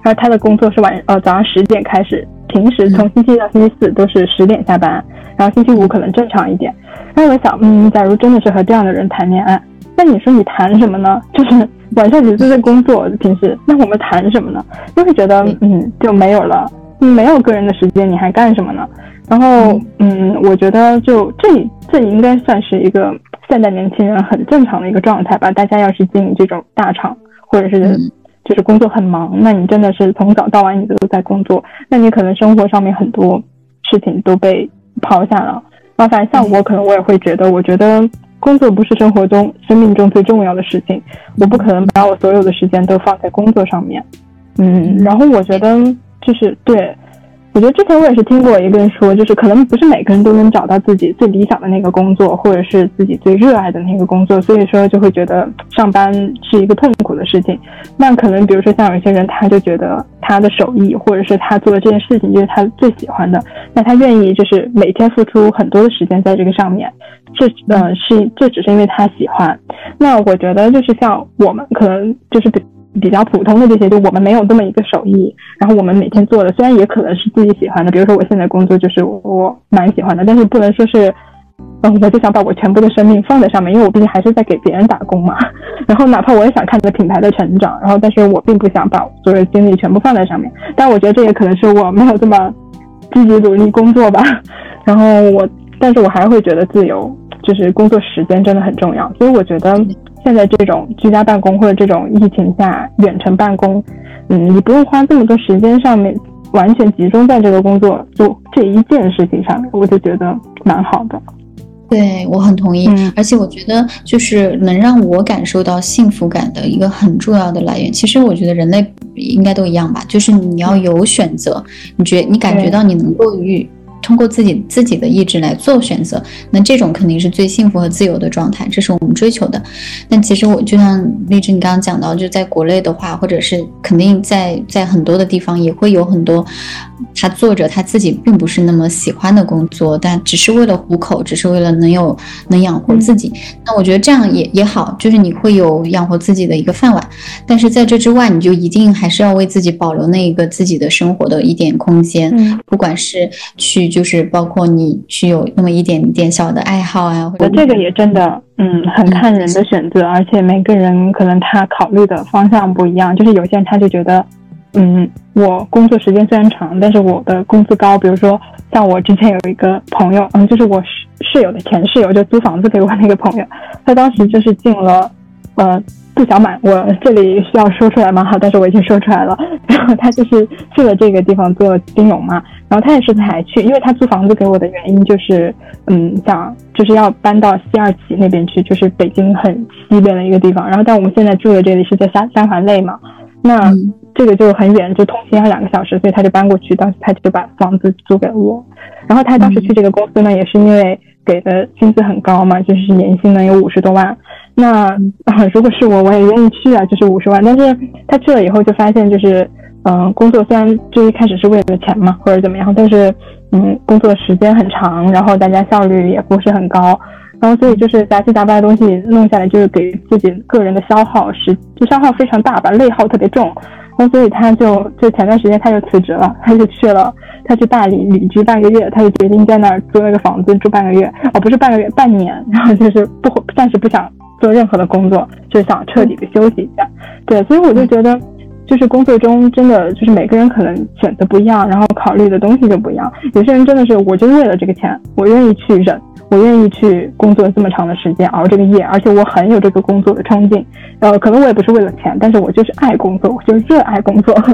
然后他的工作是晚呃早上十点开始，平时从星期一到星期四都是十点下班，然后星期五可能正常一点。然后我想，嗯，假如真的是和这样的人谈恋爱，那你说你谈什么呢？就是晚上你都在工作，平时那我们谈什么呢？就会觉得，嗯，就没有了，没有个人的时间，你还干什么呢？然后，嗯，我觉得就这这应该算是一个现代年轻人很正常的一个状态吧。大家要是经营这种大厂，或者是就是工作很忙，那你真的是从早到晚你都在工作，那你可能生活上面很多事情都被抛下了。那反正像我，可能我也会觉得，我觉得工作不是生活中、生命中最重要的事情，我不可能把我所有的时间都放在工作上面。嗯，然后我觉得就是对。我觉得之前我也是听过一个人说，就是可能不是每个人都能找到自己最理想的那个工作，或者是自己最热爱的那个工作，所以说就会觉得上班是一个痛苦的事情。那可能比如说像有些人，他就觉得他的手艺，或者是他做的这件事情就是他最喜欢的，那他愿意就是每天付出很多的时间在这个上面，这呃是这只是因为他喜欢。那我觉得就是像我们可能就是比。比较普通的这些，就我们没有这么一个手艺，然后我们每天做的虽然也可能是自己喜欢的，比如说我现在工作就是我蛮喜欢的，但是不能说是，嗯，我就想把我全部的生命放在上面，因为我毕竟还是在给别人打工嘛。然后哪怕我也想看这个品牌的成长，然后但是我并不想把所有精力全部放在上面。但我觉得这也可能是我没有这么积极努力工作吧。然后我，但是我还会觉得自由，就是工作时间真的很重要。所以我觉得。现在这种居家办公或者这种疫情下远程办公，嗯，你不用花这么多时间上面，完全集中在这个工作就这一件事情上面，我就觉得蛮好的。对我很同意，而且我觉得就是能让我感受到幸福感的一个很重要的来源。其实我觉得人类应该都一样吧，就是你要有选择，你觉你感觉到你能够与。通过自己自己的意志来做选择，那这种肯定是最幸福和自由的状态，这是我们追求的。那其实我就像丽芝你刚刚讲到，就在国内的话，或者是肯定在在很多的地方也会有很多他做着他自己并不是那么喜欢的工作，但只是为了糊口，只是为了能有能养活自己。那我觉得这样也也好，就是你会有养活自己的一个饭碗。但是在这之外，你就一定还是要为自己保留那一个自己的生活的一点空间，嗯不管是去。就是包括你去有那么一点点小的爱好啊，或者这个也真的，嗯，很看人的选择，而且每个人可能他考虑的方向不一样。就是有些人他就觉得，嗯，我工作时间虽然长，但是我的工资高。比如说像我之前有一个朋友，嗯，就是我室室友的前室友，就租房子给我那个朋友，他当时就是进了，呃。不小满，我这里需要说出来吗？好，但是我已经说出来了。然后他就是去了这个地方做金融嘛，然后他也是才去，因为他租房子给我的原因就是，嗯，想就是要搬到西二旗那边去，就是北京很西边的一个地方。然后但我们现在住的这里是在三三环内嘛，那这个就很远，就通勤要两个小时，所以他就搬过去。当时他就把房子租给了我。然后他当时去这个公司呢，也是因为给的薪资很高嘛，就是年薪能有五十多万。那啊，如果是我，我也愿意去啊，就是五十万。但是他去了以后就发现，就是嗯，工作虽然最一开始是为了钱嘛，或者怎么样，但是嗯，工作时间很长，然后大家效率也不是很高，然后所以就是杂七杂八的东西弄下来，就是给自己个人的消耗是就消耗非常大吧，内耗特别重。那所以他就就前段时间他就辞职了，他就去了，他去大理旅居半个月，他就决定在那儿租了个房子住半个月，哦，不是半个月，半年，然后就是不暂时不想。做任何的工作，就想彻底的休息一下。对，所以我就觉得，就是工作中真的就是每个人可能选择不一样，然后考虑的东西就不一样。有些人真的是，我就为了这个钱，我愿意去忍，我愿意去工作这么长的时间熬这个夜，而且我很有这个工作的冲劲。呃，可能我也不是为了钱，但是我就是爱工作，我就热爱工作。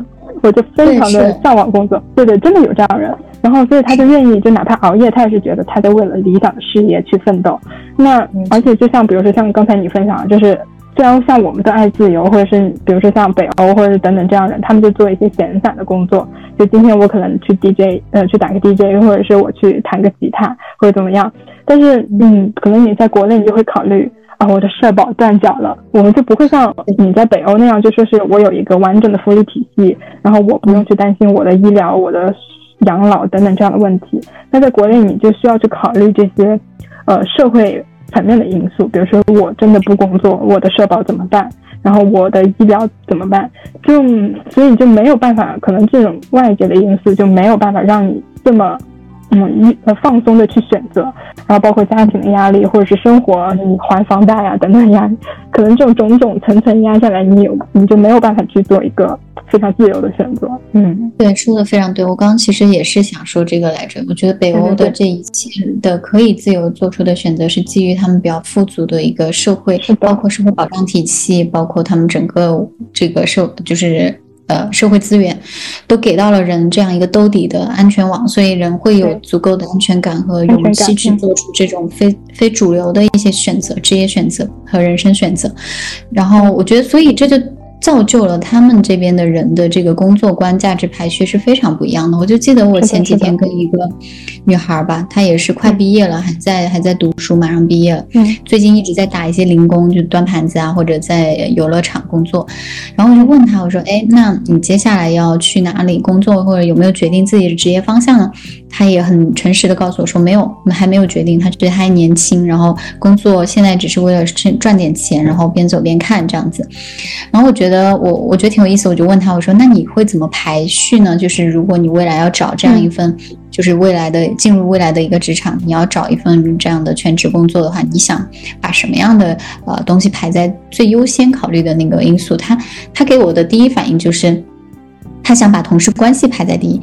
我就非常的向往工作，对对，真的有这样人，然后所以他就愿意，就哪怕熬夜，他也是觉得他在为了理想的事业去奋斗。那而且就像比如说像刚才你分享，就是虽然像我们都爱自由，或者是比如说像北欧或者等等这样人，他们就做一些闲散的工作。就今天我可能去 DJ，呃，去打个 DJ，或者是我去弹个吉他或者怎么样。但是嗯，可能你在国内你就会考虑。啊，我的社保断缴了，我们就不会像你在北欧那样，就说是我有一个完整的福利体系，然后我不用去担心我的医疗、我的养老等等这样的问题。那在国内，你就需要去考虑这些，呃，社会层面的因素，比如说我真的不工作，我的社保怎么办？然后我的医疗怎么办？就所以就没有办法，可能这种外界的因素就没有办法让你这么。嗯，一呃放松的去选择，然后包括家庭的压力，或者是生活你还房贷啊等等压力，可能这种种种层层压下来，你有你就没有办法去做一个非常自由的选择。嗯，对，说的非常对。我刚刚其实也是想说这个来着。我觉得北欧的这一切的可以自由做出的选择，是基于他们比较富足的一个社会，包括社会保障体系，包括他们整个这个社就是。呃，社会资源都给到了人这样一个兜底的安全网，所以人会有足够的安全感和勇气去做出这种非非主流的一些选择、职业选择和人生选择。然后，我觉得，所以这就。造就了他们这边的人的这个工作观、价值排序是非常不一样的。我就记得我前几天跟一个女孩吧，她也是快毕业了，还在还在读书，马上毕业了。嗯，最近一直在打一些零工，就端盘子啊，或者在游乐场工作。然后我就问她，我说：“哎，那你接下来要去哪里工作，或者有没有决定自己的职业方向呢？”她也很诚实的告诉我说：“没有，我们还没有决定。她觉得还年轻，然后工作现在只是为了挣赚点钱，然后边走边看这样子。”然后我觉得。得我我觉得挺有意思，我就问他，我说那你会怎么排序呢？就是如果你未来要找这样一份，就是未来的进入未来的一个职场，你要找一份这样的全职工作的话，你想把什么样的呃东西排在最优先考虑的那个因素？他他给我的第一反应就是。他想把同事关系排在第一，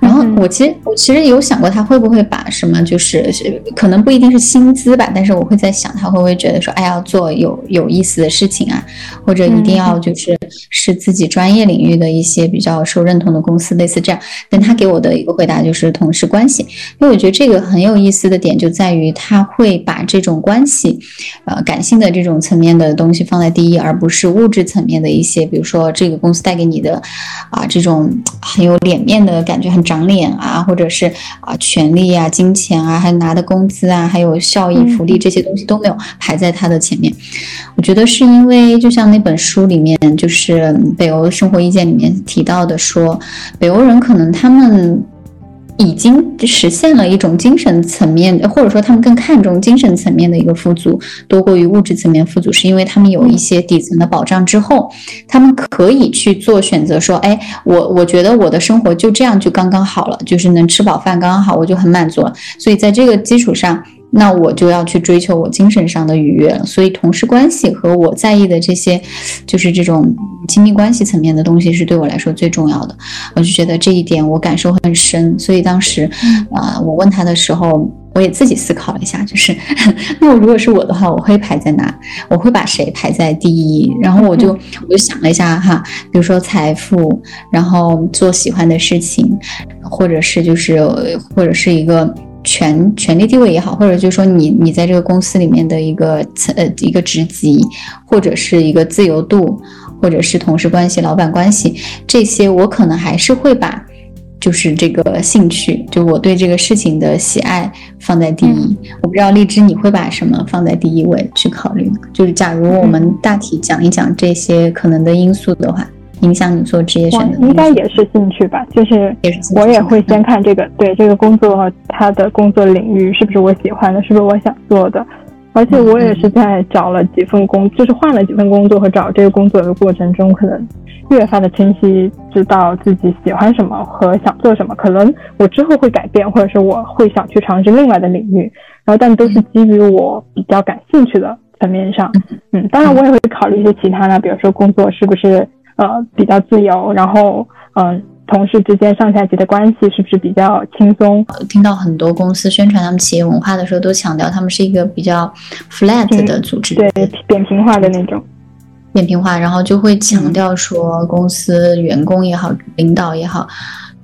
然后我其实我其实有想过他会不会把什么就是可能不一定是薪资吧，但是我会在想他会不会觉得说哎要做有有意思的事情啊，或者一定要就是是自己专业领域的一些比较受认同的公司，类似这样。但他给我的一个回答就是同事关系，因为我觉得这个很有意思的点就在于他会把这种关系，呃感性的这种层面的东西放在第一，而不是物质层面的一些，比如说这个公司带给你的啊。这种很有脸面的感觉，很长脸啊，或者是啊权利啊、金钱啊，还拿的工资啊，还有效益、福利这些东西都没有排在他的前面。我觉得是因为，就像那本书里面，就是《北欧生活意见》里面提到的，说北欧人可能他们。已经实现了一种精神层面，或者说他们更看重精神层面的一个富足，多过于物质层面富足，是因为他们有一些底层的保障之后，他们可以去做选择，说，哎，我我觉得我的生活就这样就刚刚好了，就是能吃饱饭刚刚好，我就很满足了。所以在这个基础上。那我就要去追求我精神上的愉悦了，所以同事关系和我在意的这些，就是这种亲密关系层面的东西是对我来说最重要的。我就觉得这一点我感受很深，所以当时，啊，我问他的时候，我也自己思考了一下，就是，那我如果是我的话，我会排在哪？我会把谁排在第一？然后我就我就想了一下哈，比如说财富，然后做喜欢的事情，或者是就是或者是一个。权权力地位也好，或者就是说你你在这个公司里面的一个呃一个职级，或者是一个自由度，或者是同事关系、老板关系，这些我可能还是会把就是这个兴趣，就我对这个事情的喜爱放在第一。我不知道荔枝你会把什么放在第一位去考虑？就是假如我们大体讲一讲这些可能的因素的话。影响你做职业选择，应该也是兴趣吧。就是我也会先看这个，对这个工作，它的工作领域是不是我喜欢的，是不是我想做的。而且我也是在找了几份工，就是换了几份工作和找这个工作的过程中，可能越发的清晰，知道自己喜欢什么和想做什么。可能我之后会改变，或者是我会想去尝试另外的领域，然后但都是基于我比较感兴趣的层面上。嗯，当然我也会考虑一些其他的，比如说工作是不是。呃，比较自由，然后，嗯，同事之间上下级的关系是不是比较轻松？听到很多公司宣传他们企业文化的时候，都强调他们是一个比较 flat 的组织，对，扁平化的那种，扁平化，然后就会强调说，公司员工也好，领导也好。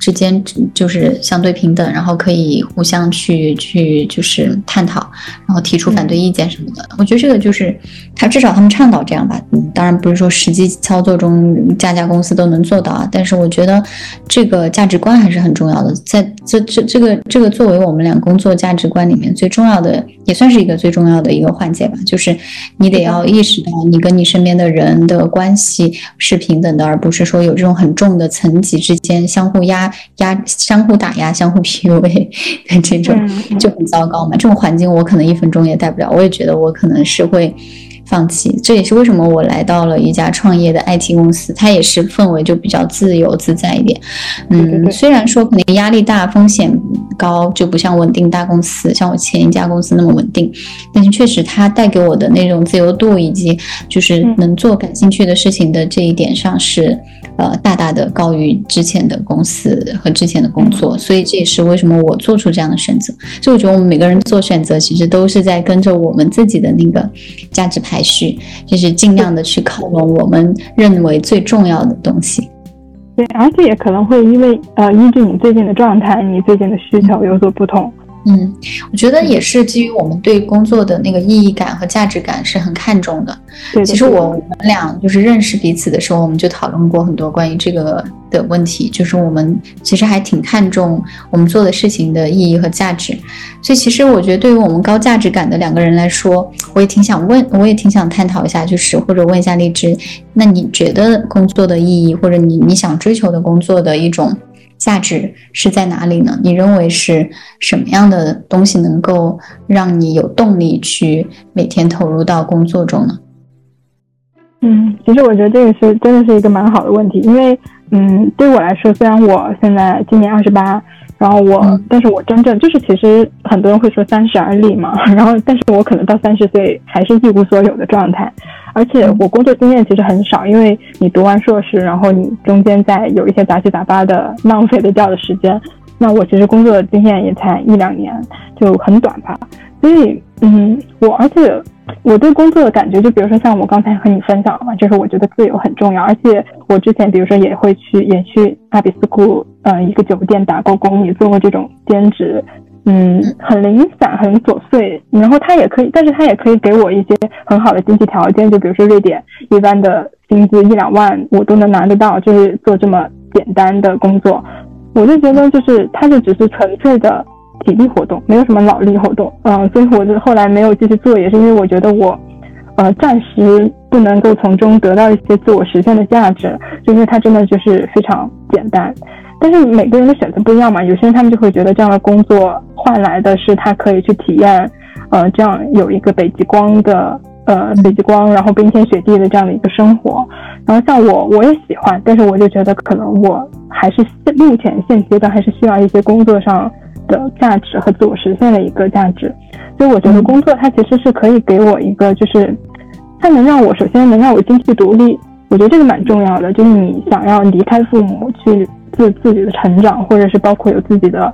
之间就是相对平等，然后可以互相去去就是探讨，然后提出反对意见什么的。我觉得这个就是他至少他们倡导这样吧。嗯，当然不是说实际操作中家家公司都能做到啊。但是我觉得这个价值观还是很重要的。在这这这个这个作为我们俩工作价值观里面最重要的，也算是一个最重要的一个环节吧。就是你得要意识到你跟你身边的人的关系是平等的，而不是说有这种很重的层级之间相互压。压相互打压、相互 PUA 的这种就很糟糕嘛。这种环境我可能一分钟也待不了。我也觉得我可能是会放弃。这也是为什么我来到了一家创业的 IT 公司，它也是氛围就比较自由自在一点。嗯，虽然说可能压力大、风险高，就不像稳定大公司，像我前一家公司那么稳定，但是确实它带给我的那种自由度以及就是能做感兴趣的事情的这一点上是。呃，大大的高于之前的公司和之前的工作，所以这也是为什么我做出这样的选择。所以我觉得我们每个人做选择，其实都是在跟着我们自己的那个价值排序，就是尽量的去靠拢我们认为最重要的东西。对，而且也可能会因为呃，依据你最近的状态，你最近的需求有所不同。嗯，我觉得也是基于我们对工作的那个意义感和价值感是很看重的。对，其实我们俩就是认识彼此的时候，我们就讨论过很多关于这个的问题。就是我们其实还挺看重我们做的事情的意义和价值。所以其实我觉得，对于我们高价值感的两个人来说，我也挺想问，我也挺想探讨一下，就是或者问一下荔枝，那你觉得工作的意义，或者你你想追求的工作的一种？价值是在哪里呢？你认为是什么样的东西能够让你有动力去每天投入到工作中呢？嗯，其实我觉得这个是真的是一个蛮好的问题，因为嗯，对我来说，虽然我现在今年二十八，然后我，但是我真正就是其实很多人会说三十而立嘛，然后但是我可能到三十岁还是一无所有的状态。而且我工作经验其实很少，因为你读完硕士，然后你中间再有一些杂七杂八的浪费的掉的时间，那我其实工作的经验也才一两年，就很短吧。所以，嗯，我而且我对工作的感觉，就比如说像我刚才和你分享了嘛，就是我觉得自由很重要。而且我之前比如说也会去也去阿比斯库，呃，一个酒店打过工，也做过这种兼职。嗯，很零散，很琐碎，然后他也可以，但是他也可以给我一些很好的经济条件，就比如说瑞典一般的薪资一两万我都能拿得到，就是做这么简单的工作，我就觉得就是他就只是纯粹的体力活动，没有什么脑力活动，嗯，所以我就后来没有继续做，也是因为我觉得我，呃，暂时不能够从中得到一些自我实现的价值，就因为它真的就是非常简单。但是每个人的选择不一样嘛，有些人他们就会觉得这样的工作换来的是他可以去体验，呃，这样有一个北极光的，呃，北极光，然后冰天雪地的这样的一个生活。然后像我，我也喜欢，但是我就觉得可能我还是目前现阶段还是需要一些工作上的价值和自我实现的一个价值。所以我觉得工作它其实是可以给我一个，就是它能让我首先能让我经济独立，我觉得这个蛮重要的。就是你想要离开父母去。自自己的成长，或者是包括有自己的，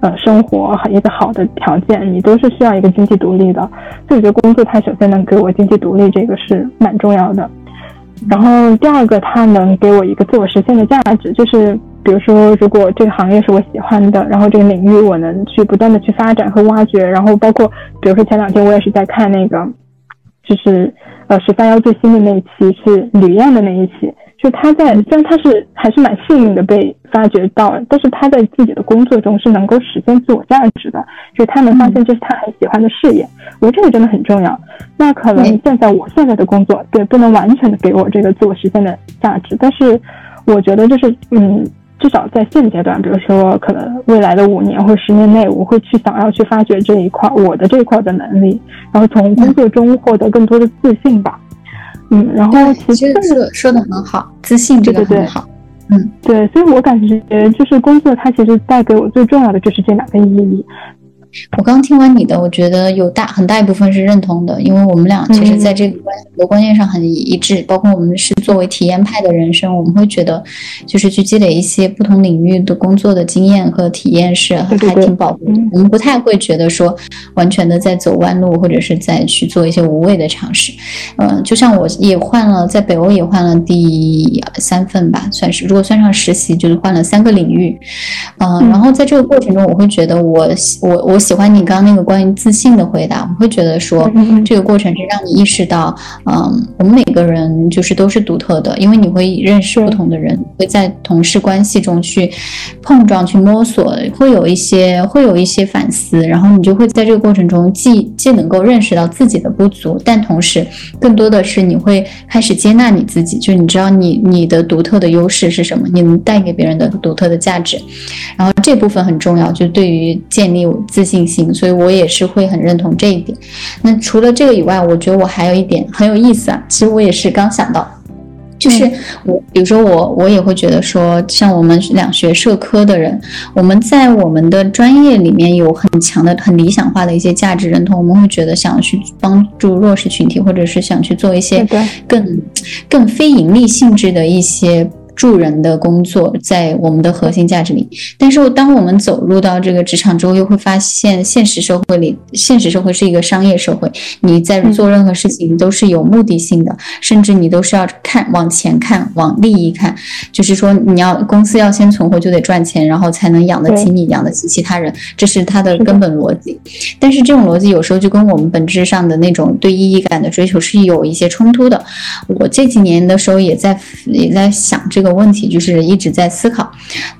呃，生活一个好的条件，你都是需要一个经济独立的。所以我觉得工作它首先能给我经济独立，这个是蛮重要的。然后第二个，它能给我一个自我实现的价值，就是比如说，如果这个行业是我喜欢的，然后这个领域我能去不断的去发展和挖掘，然后包括比如说前两天我也是在看那个，就是呃十三幺最新的那一期是吕燕的那一期。就他在，虽然他是还是蛮幸运的被发掘到，但是他在自己的工作中是能够实现自我价值的，就他能发现这是他很喜欢的事业，我觉得这个真的很重要。那可能现在我现在的工作，对，不能完全的给我这个自我实现的价值，但是我觉得就是，嗯，至少在现阶段，比如说可能未来的五年或十年内，我会去想要去发掘这一块我的这一块的能力，然后从工作中获得更多的自信吧。嗯，然后其实这个说的很好，自信这个很好。嗯，对，所以我感觉就是工作，它其实带给我最重要的就是这两个意义。我刚听完你的，我觉得有大很大一部分是认同的，因为我们俩其实在这个观很多观念上很一致，包括我们是作为体验派的人生，我们会觉得就是去积累一些不同领域的工作的经验和体验是还挺宝贵的。我们不太会觉得说完全的在走弯路，或者是在去做一些无谓的尝试。嗯，就像我也换了在北欧也换了第三份吧，算是如果算上实习，就是换了三个领域。嗯，然后在这个过程中，我会觉得我我我。喜欢你刚刚那个关于自信的回答，我会觉得说这个过程是让你意识到，嗯，我们每个人就是都是独特的，因为你会认识不同的人，会在同事关系中去碰撞、去摸索，会有一些会有一些反思，然后你就会在这个过程中既既能够认识到自己的不足，但同时更多的是你会开始接纳你自己，就你知道你你的独特的优势是什么，你能带给别人的独特的价值，然后这部分很重要，就对于建立自信。信心，所以我也是会很认同这一点。那除了这个以外，我觉得我还有一点很有意思啊，其实我也是刚想到。就是我，比如说我，我也会觉得说，像我们两学社科的人，我们在我们的专业里面有很强的、很理想化的一些价值认同，我们会觉得想要去帮助弱势群体，或者是想去做一些更更非盈利性质的一些。助人的工作在我们的核心价值里，但是当我们走入到这个职场之后，又会发现现实社会里，现实社会是一个商业社会，你在做任何事情都是有目的性的，甚至你都是要看往前看，往利益看，就是说你要公司要先存活就得赚钱，然后才能养得起你，养得起其他人，这是它的根本逻辑。但是这种逻辑有时候就跟我们本质上的那种对意义感的追求是有一些冲突的。我这几年的时候也在也在想这。个个问题就是一直在思考，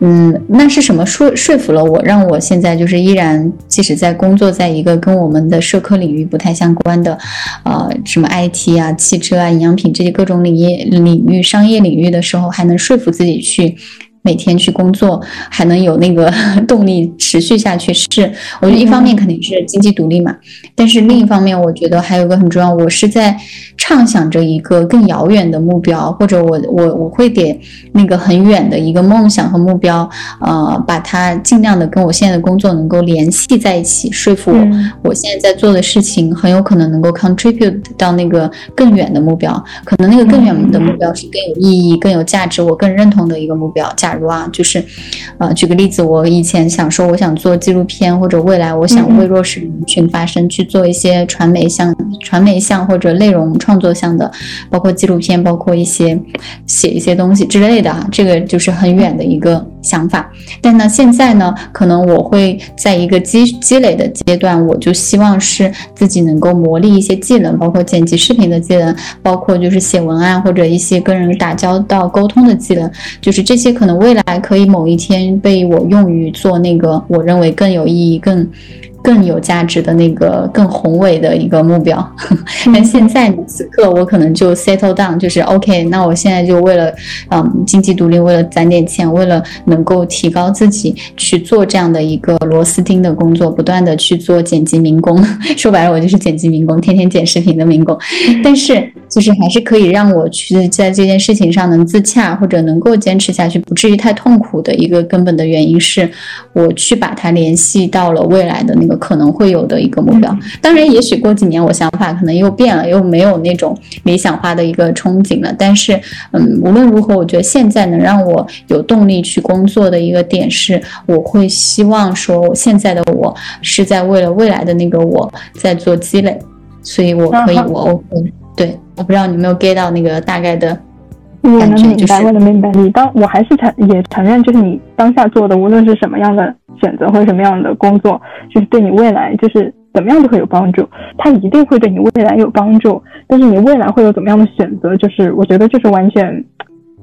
嗯，那是什么说说服了我，让我现在就是依然，即使在工作在一个跟我们的社科领域不太相关的，呃，什么 IT 啊、汽车啊、营养品这些各种领域领域商业领域的时候，还能说服自己去。每天去工作还能有那个 动力持续下去，是我觉得一方面肯定是经济独立嘛，但是另一方面我觉得还有个很重要，我是在畅想着一个更遥远的目标，或者我我我会给那个很远的一个梦想和目标，呃，把它尽量的跟我现在的工作能够联系在一起，说服我我现在在做的事情很有可能能够 contribute 到那个更远的目标，可能那个更远的目标是更有意义、更有价值、我更认同的一个目标。假如啊，就是，呃，举个例子，我以前想说，我想做纪录片，或者未来我想为弱势人群发声，去做一些传媒项、传媒项或者内容创创作项的，包括纪录片，包括一些写一些东西之类的哈，这个就是很远的一个想法。但呢，现在呢，可能我会在一个积积累的阶段，我就希望是自己能够磨砺一些技能，包括剪辑视频的技能，包括就是写文案或者一些跟人打交道沟通的技能，就是这些可能。未来可以某一天被我用于做那个我认为更有意义、更。更有价值的那个更宏伟的一个目标，但现在此刻我可能就 settle down，就是 OK，那我现在就为了嗯经济独立，为了攒点钱，为了能够提高自己去做这样的一个螺丝钉的工作，不断的去做剪辑民工。说白了，我就是剪辑民工，天天剪视频的民工。但是就是还是可以让我去在这件事情上能自洽，或者能够坚持下去，不至于太痛苦的一个根本的原因是，我去把它联系到了未来的那个。可能会有的一个目标，当然，也许过几年我想法可能又变了，又没有那种理想化的一个憧憬了。但是，嗯，无论如何，我觉得现在能让我有动力去工作的一个点是，我会希望说，现在的我是在为了未来的那个我在做积累，所以我可以，我 OK。对，我不知道你有没有 get 到那个大概的。我能明白，我能明白。你当我还是承也承认，就是你当下做的，无论是什么样的选择或者什么样的工作，就是对你未来就是怎么样都会有帮助。它一定会对你未来有帮助，但是你未来会有怎么样的选择，就是我觉得就是完全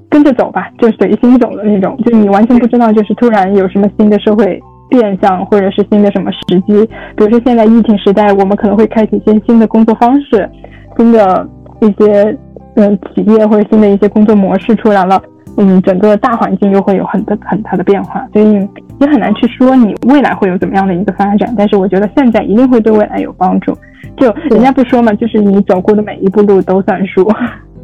跟着走吧，就随心走的那种。就是你完全不知道，就是突然有什么新的社会变相，或者是新的什么时机。比如说现在疫情时代，我们可能会开启一些新的工作方式，新的一些。嗯，企业或者新的一些工作模式出来了，嗯，整个大环境又会有很大很大的变化，所以也很难去说你未来会有怎么样的一个发展。但是我觉得现在一定会对未来有帮助。就人家不说嘛，就是你走过的每一步路都算数。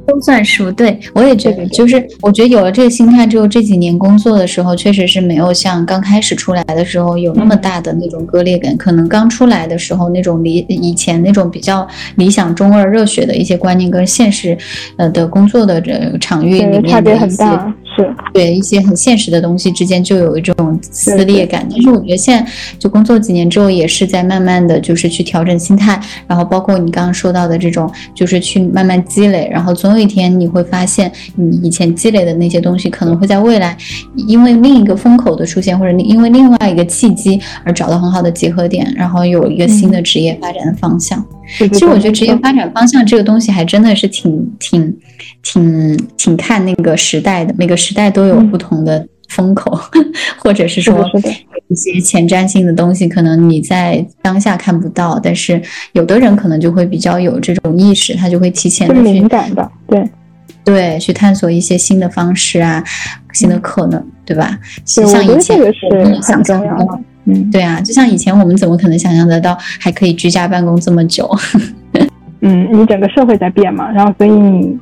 都算数，对我也觉得，就是我觉得有了这个心态之后，这几年工作的时候，确实是没有像刚开始出来的时候有那么大的那种割裂感。可能刚出来的时候，那种理以前那种比较理想、中二、热血的一些观念，跟现实呃的工作的这场域里面的一些。是。对一些很现实的东西之间就有一种撕裂感，但是我觉得现在就工作几年之后，也是在慢慢的就是去调整心态，然后包括你刚刚说到的这种，就是去慢慢积累，然后总有一天你会发现，你以前积累的那些东西，可能会在未来因为另一个风口的出现，或者因为另外一个契机而找到很好的结合点，然后有一个新的职业发展的方向。其实我觉得职业发展方向这个东西还真的是挺挺挺挺看那个时代的，每个时代都有不同的风口，或者是说一些前瞻性的东西，可能你在当下看不到，但是有的人可能就会比较有这种意识，他就会提前的去敏感的，对。对，去探索一些新的方式啊，新的可能，对吧？像以前我们想象的。嗯，对啊，就像以前我们怎么可能想象得到还可以居家办公这么久？嗯，你整个社会在变嘛，然后所以你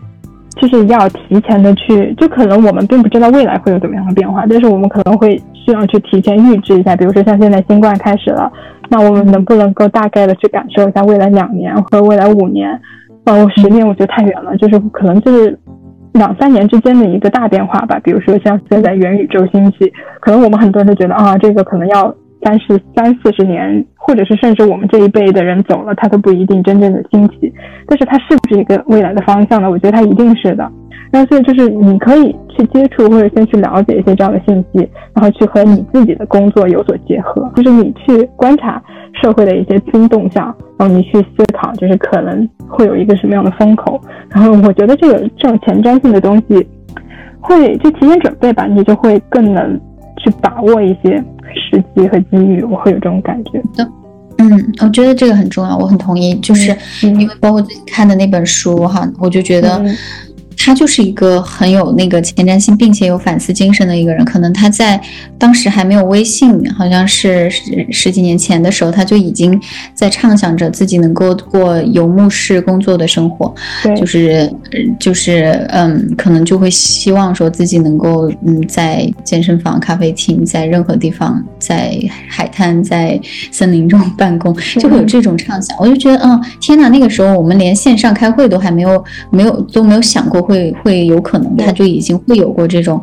就是要提前的去，就可能我们并不知道未来会有怎么样的变化，但是我们可能会需要去提前预知一下，比如说像现在新冠开始了，那我们能不能够大概的去感受一下未来两年和未来五年，呃，十年我觉得太远了，就是可能就是两三年之间的一个大变化吧，比如说像现在元宇宙兴起，可能我们很多人都觉得啊，这个可能要。三十三四十年，或者是甚至我们这一辈的人走了，它都不一定真正的兴起。但是它是不是一个未来的方向呢？我觉得它一定是的。然后所以就是你可以去接触或者先去了解一些这样的信息，然后去和你自己的工作有所结合。就是你去观察社会的一些新动向，然后你去思考，就是可能会有一个什么样的风口。然后我觉得这个这种前瞻性的东西，会就提前准备吧，你就会更能去把握一些。时机和机遇，我会有这种感觉的。嗯，我觉得这个很重要，我很同意。就是因为包括最近看的那本书哈，我就觉得。他就是一个很有那个前瞻性，并且有反思精神的一个人。可能他在当时还没有微信，好像是十十几年前的时候，他就已经在畅想着自己能够过游牧式工作的生活。对，就是就是嗯，可能就会希望说自己能够嗯，在健身房、咖啡厅，在任何地方，在海滩、在森林中办公，就会有这种畅想。我就觉得，嗯，天哪，那个时候我们连线上开会都还没有，没有都没有想过。会会有可能，他就已经会有过这种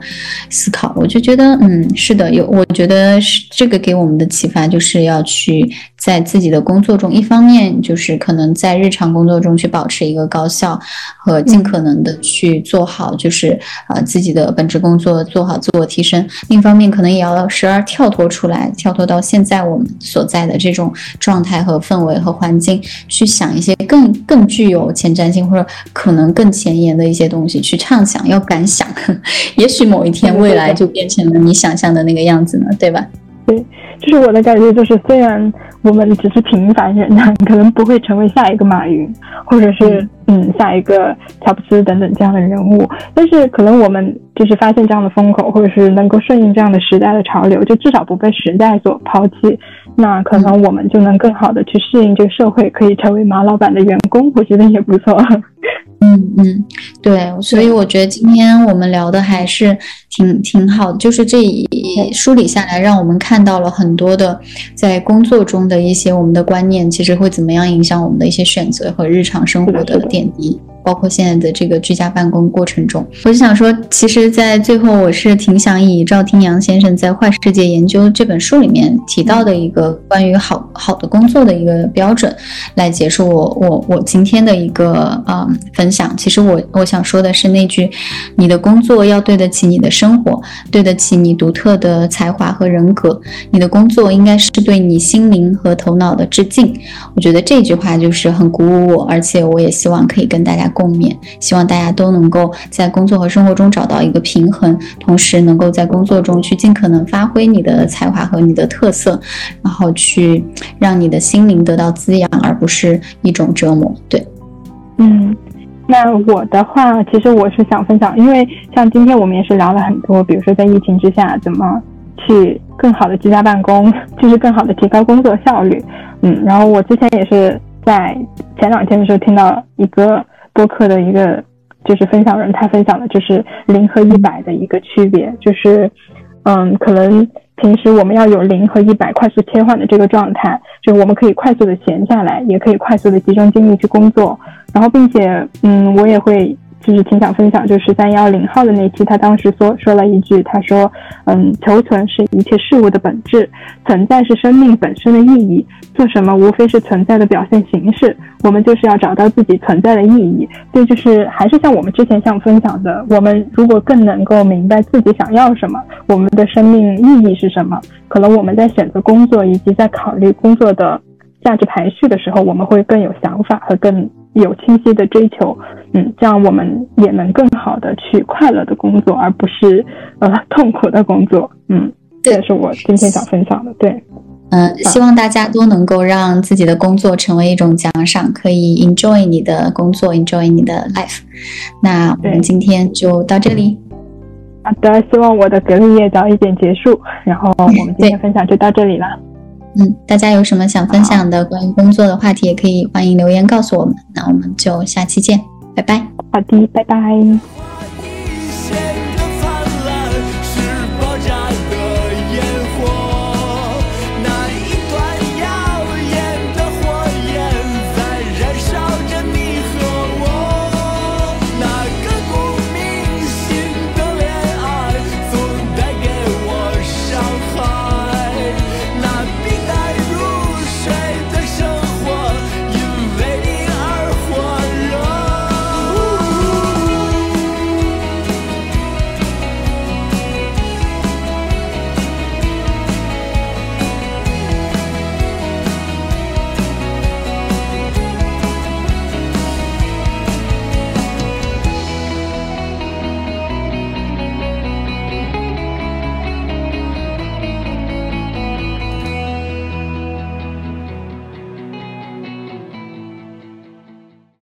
思考。我就觉得，嗯，是的，有。我觉得是这个给我们的启发，就是要去在自己的工作中，一方面就是可能在日常工作中去保持一个高效和尽可能的去做好，就是啊自己的本职工作做好自我提升。另一方面，可能也要时而跳脱出来，跳脱到现在我们所在的这种状态和氛围和环境，去想一些更更具有前瞻性或者可能更前沿的一些。东西去畅想，要敢想，也许某一天未来就变成了你想象的那个样子呢，对吧？对，就是我的感觉，就是虽然我们只是平凡人，可能不会成为下一个马云，或者是嗯下一个乔布斯等等这样的人物，但是可能我们就是发现这样的风口，或者是能够顺应这样的时代的潮流，就至少不被时代所抛弃，那可能我们就能更好的去适应这个社会，可以成为马老板的员工，我觉得也不错。嗯嗯，对，所以我觉得今天我们聊的还是挺挺好的，就是这一梳理下来，让我们看到了很多的在工作中的一些我们的观念，其实会怎么样影响我们的一些选择和日常生活的点滴。包括现在的这个居家办公过程中，我就想说，其实，在最后，我是挺想以赵廷阳先生在《坏世界研究》这本书里面提到的一个关于好好的工作的一个标准，来结束我我我今天的一个啊分享。其实我我想说的是那句：你的工作要对得起你的生活，对得起你独特的才华和人格。你的工作应该是对你心灵和头脑的致敬。我觉得这句话就是很鼓舞我，而且我也希望可以跟大家。共勉，希望大家都能够在工作和生活中找到一个平衡，同时能够在工作中去尽可能发挥你的才华和你的特色，然后去让你的心灵得到滋养，而不是一种折磨。对，嗯，那我的话，其实我是想分享，因为像今天我们也是聊了很多，比如说在疫情之下怎么去更好的居家办公，就是更好的提高工作效率。嗯，然后我之前也是在前两天的时候听到一个。播客的一个就是分享人，他分享的就是零和一百的一个区别，就是，嗯，可能平时我们要有零和一百快速切换的这个状态，就是我们可以快速的闲下来，也可以快速的集中精力去工作，然后并且，嗯，我也会。就是挺想分享，就是三幺零号的那期，他当时说说了一句，他说，嗯，求存是一切事物的本质，存在是生命本身的意义，做什么无非是存在的表现形式，我们就是要找到自己存在的意义。所以就是还是像我们之前想分享的，我们如果更能够明白自己想要什么，我们的生命意义是什么，可能我们在选择工作以及在考虑工作的价值排序的时候，我们会更有想法和更。有清晰的追求，嗯，这样我们也能更好的去快乐的工作，而不是呃痛苦的工作，嗯，这也是我今天想分享的，对，嗯，希望大家都能够让自己的工作成为一种奖赏，可以 enjoy 你的工作，enjoy 你的 life。那我们今天就到这里，好的，希望我的隔离夜早一点结束，然后我们今天分享就到这里了。嗯，大家有什么想分享的关于工作的话题，也可以欢迎留言告诉我们。那我们就下期见，拜拜。好的，拜拜。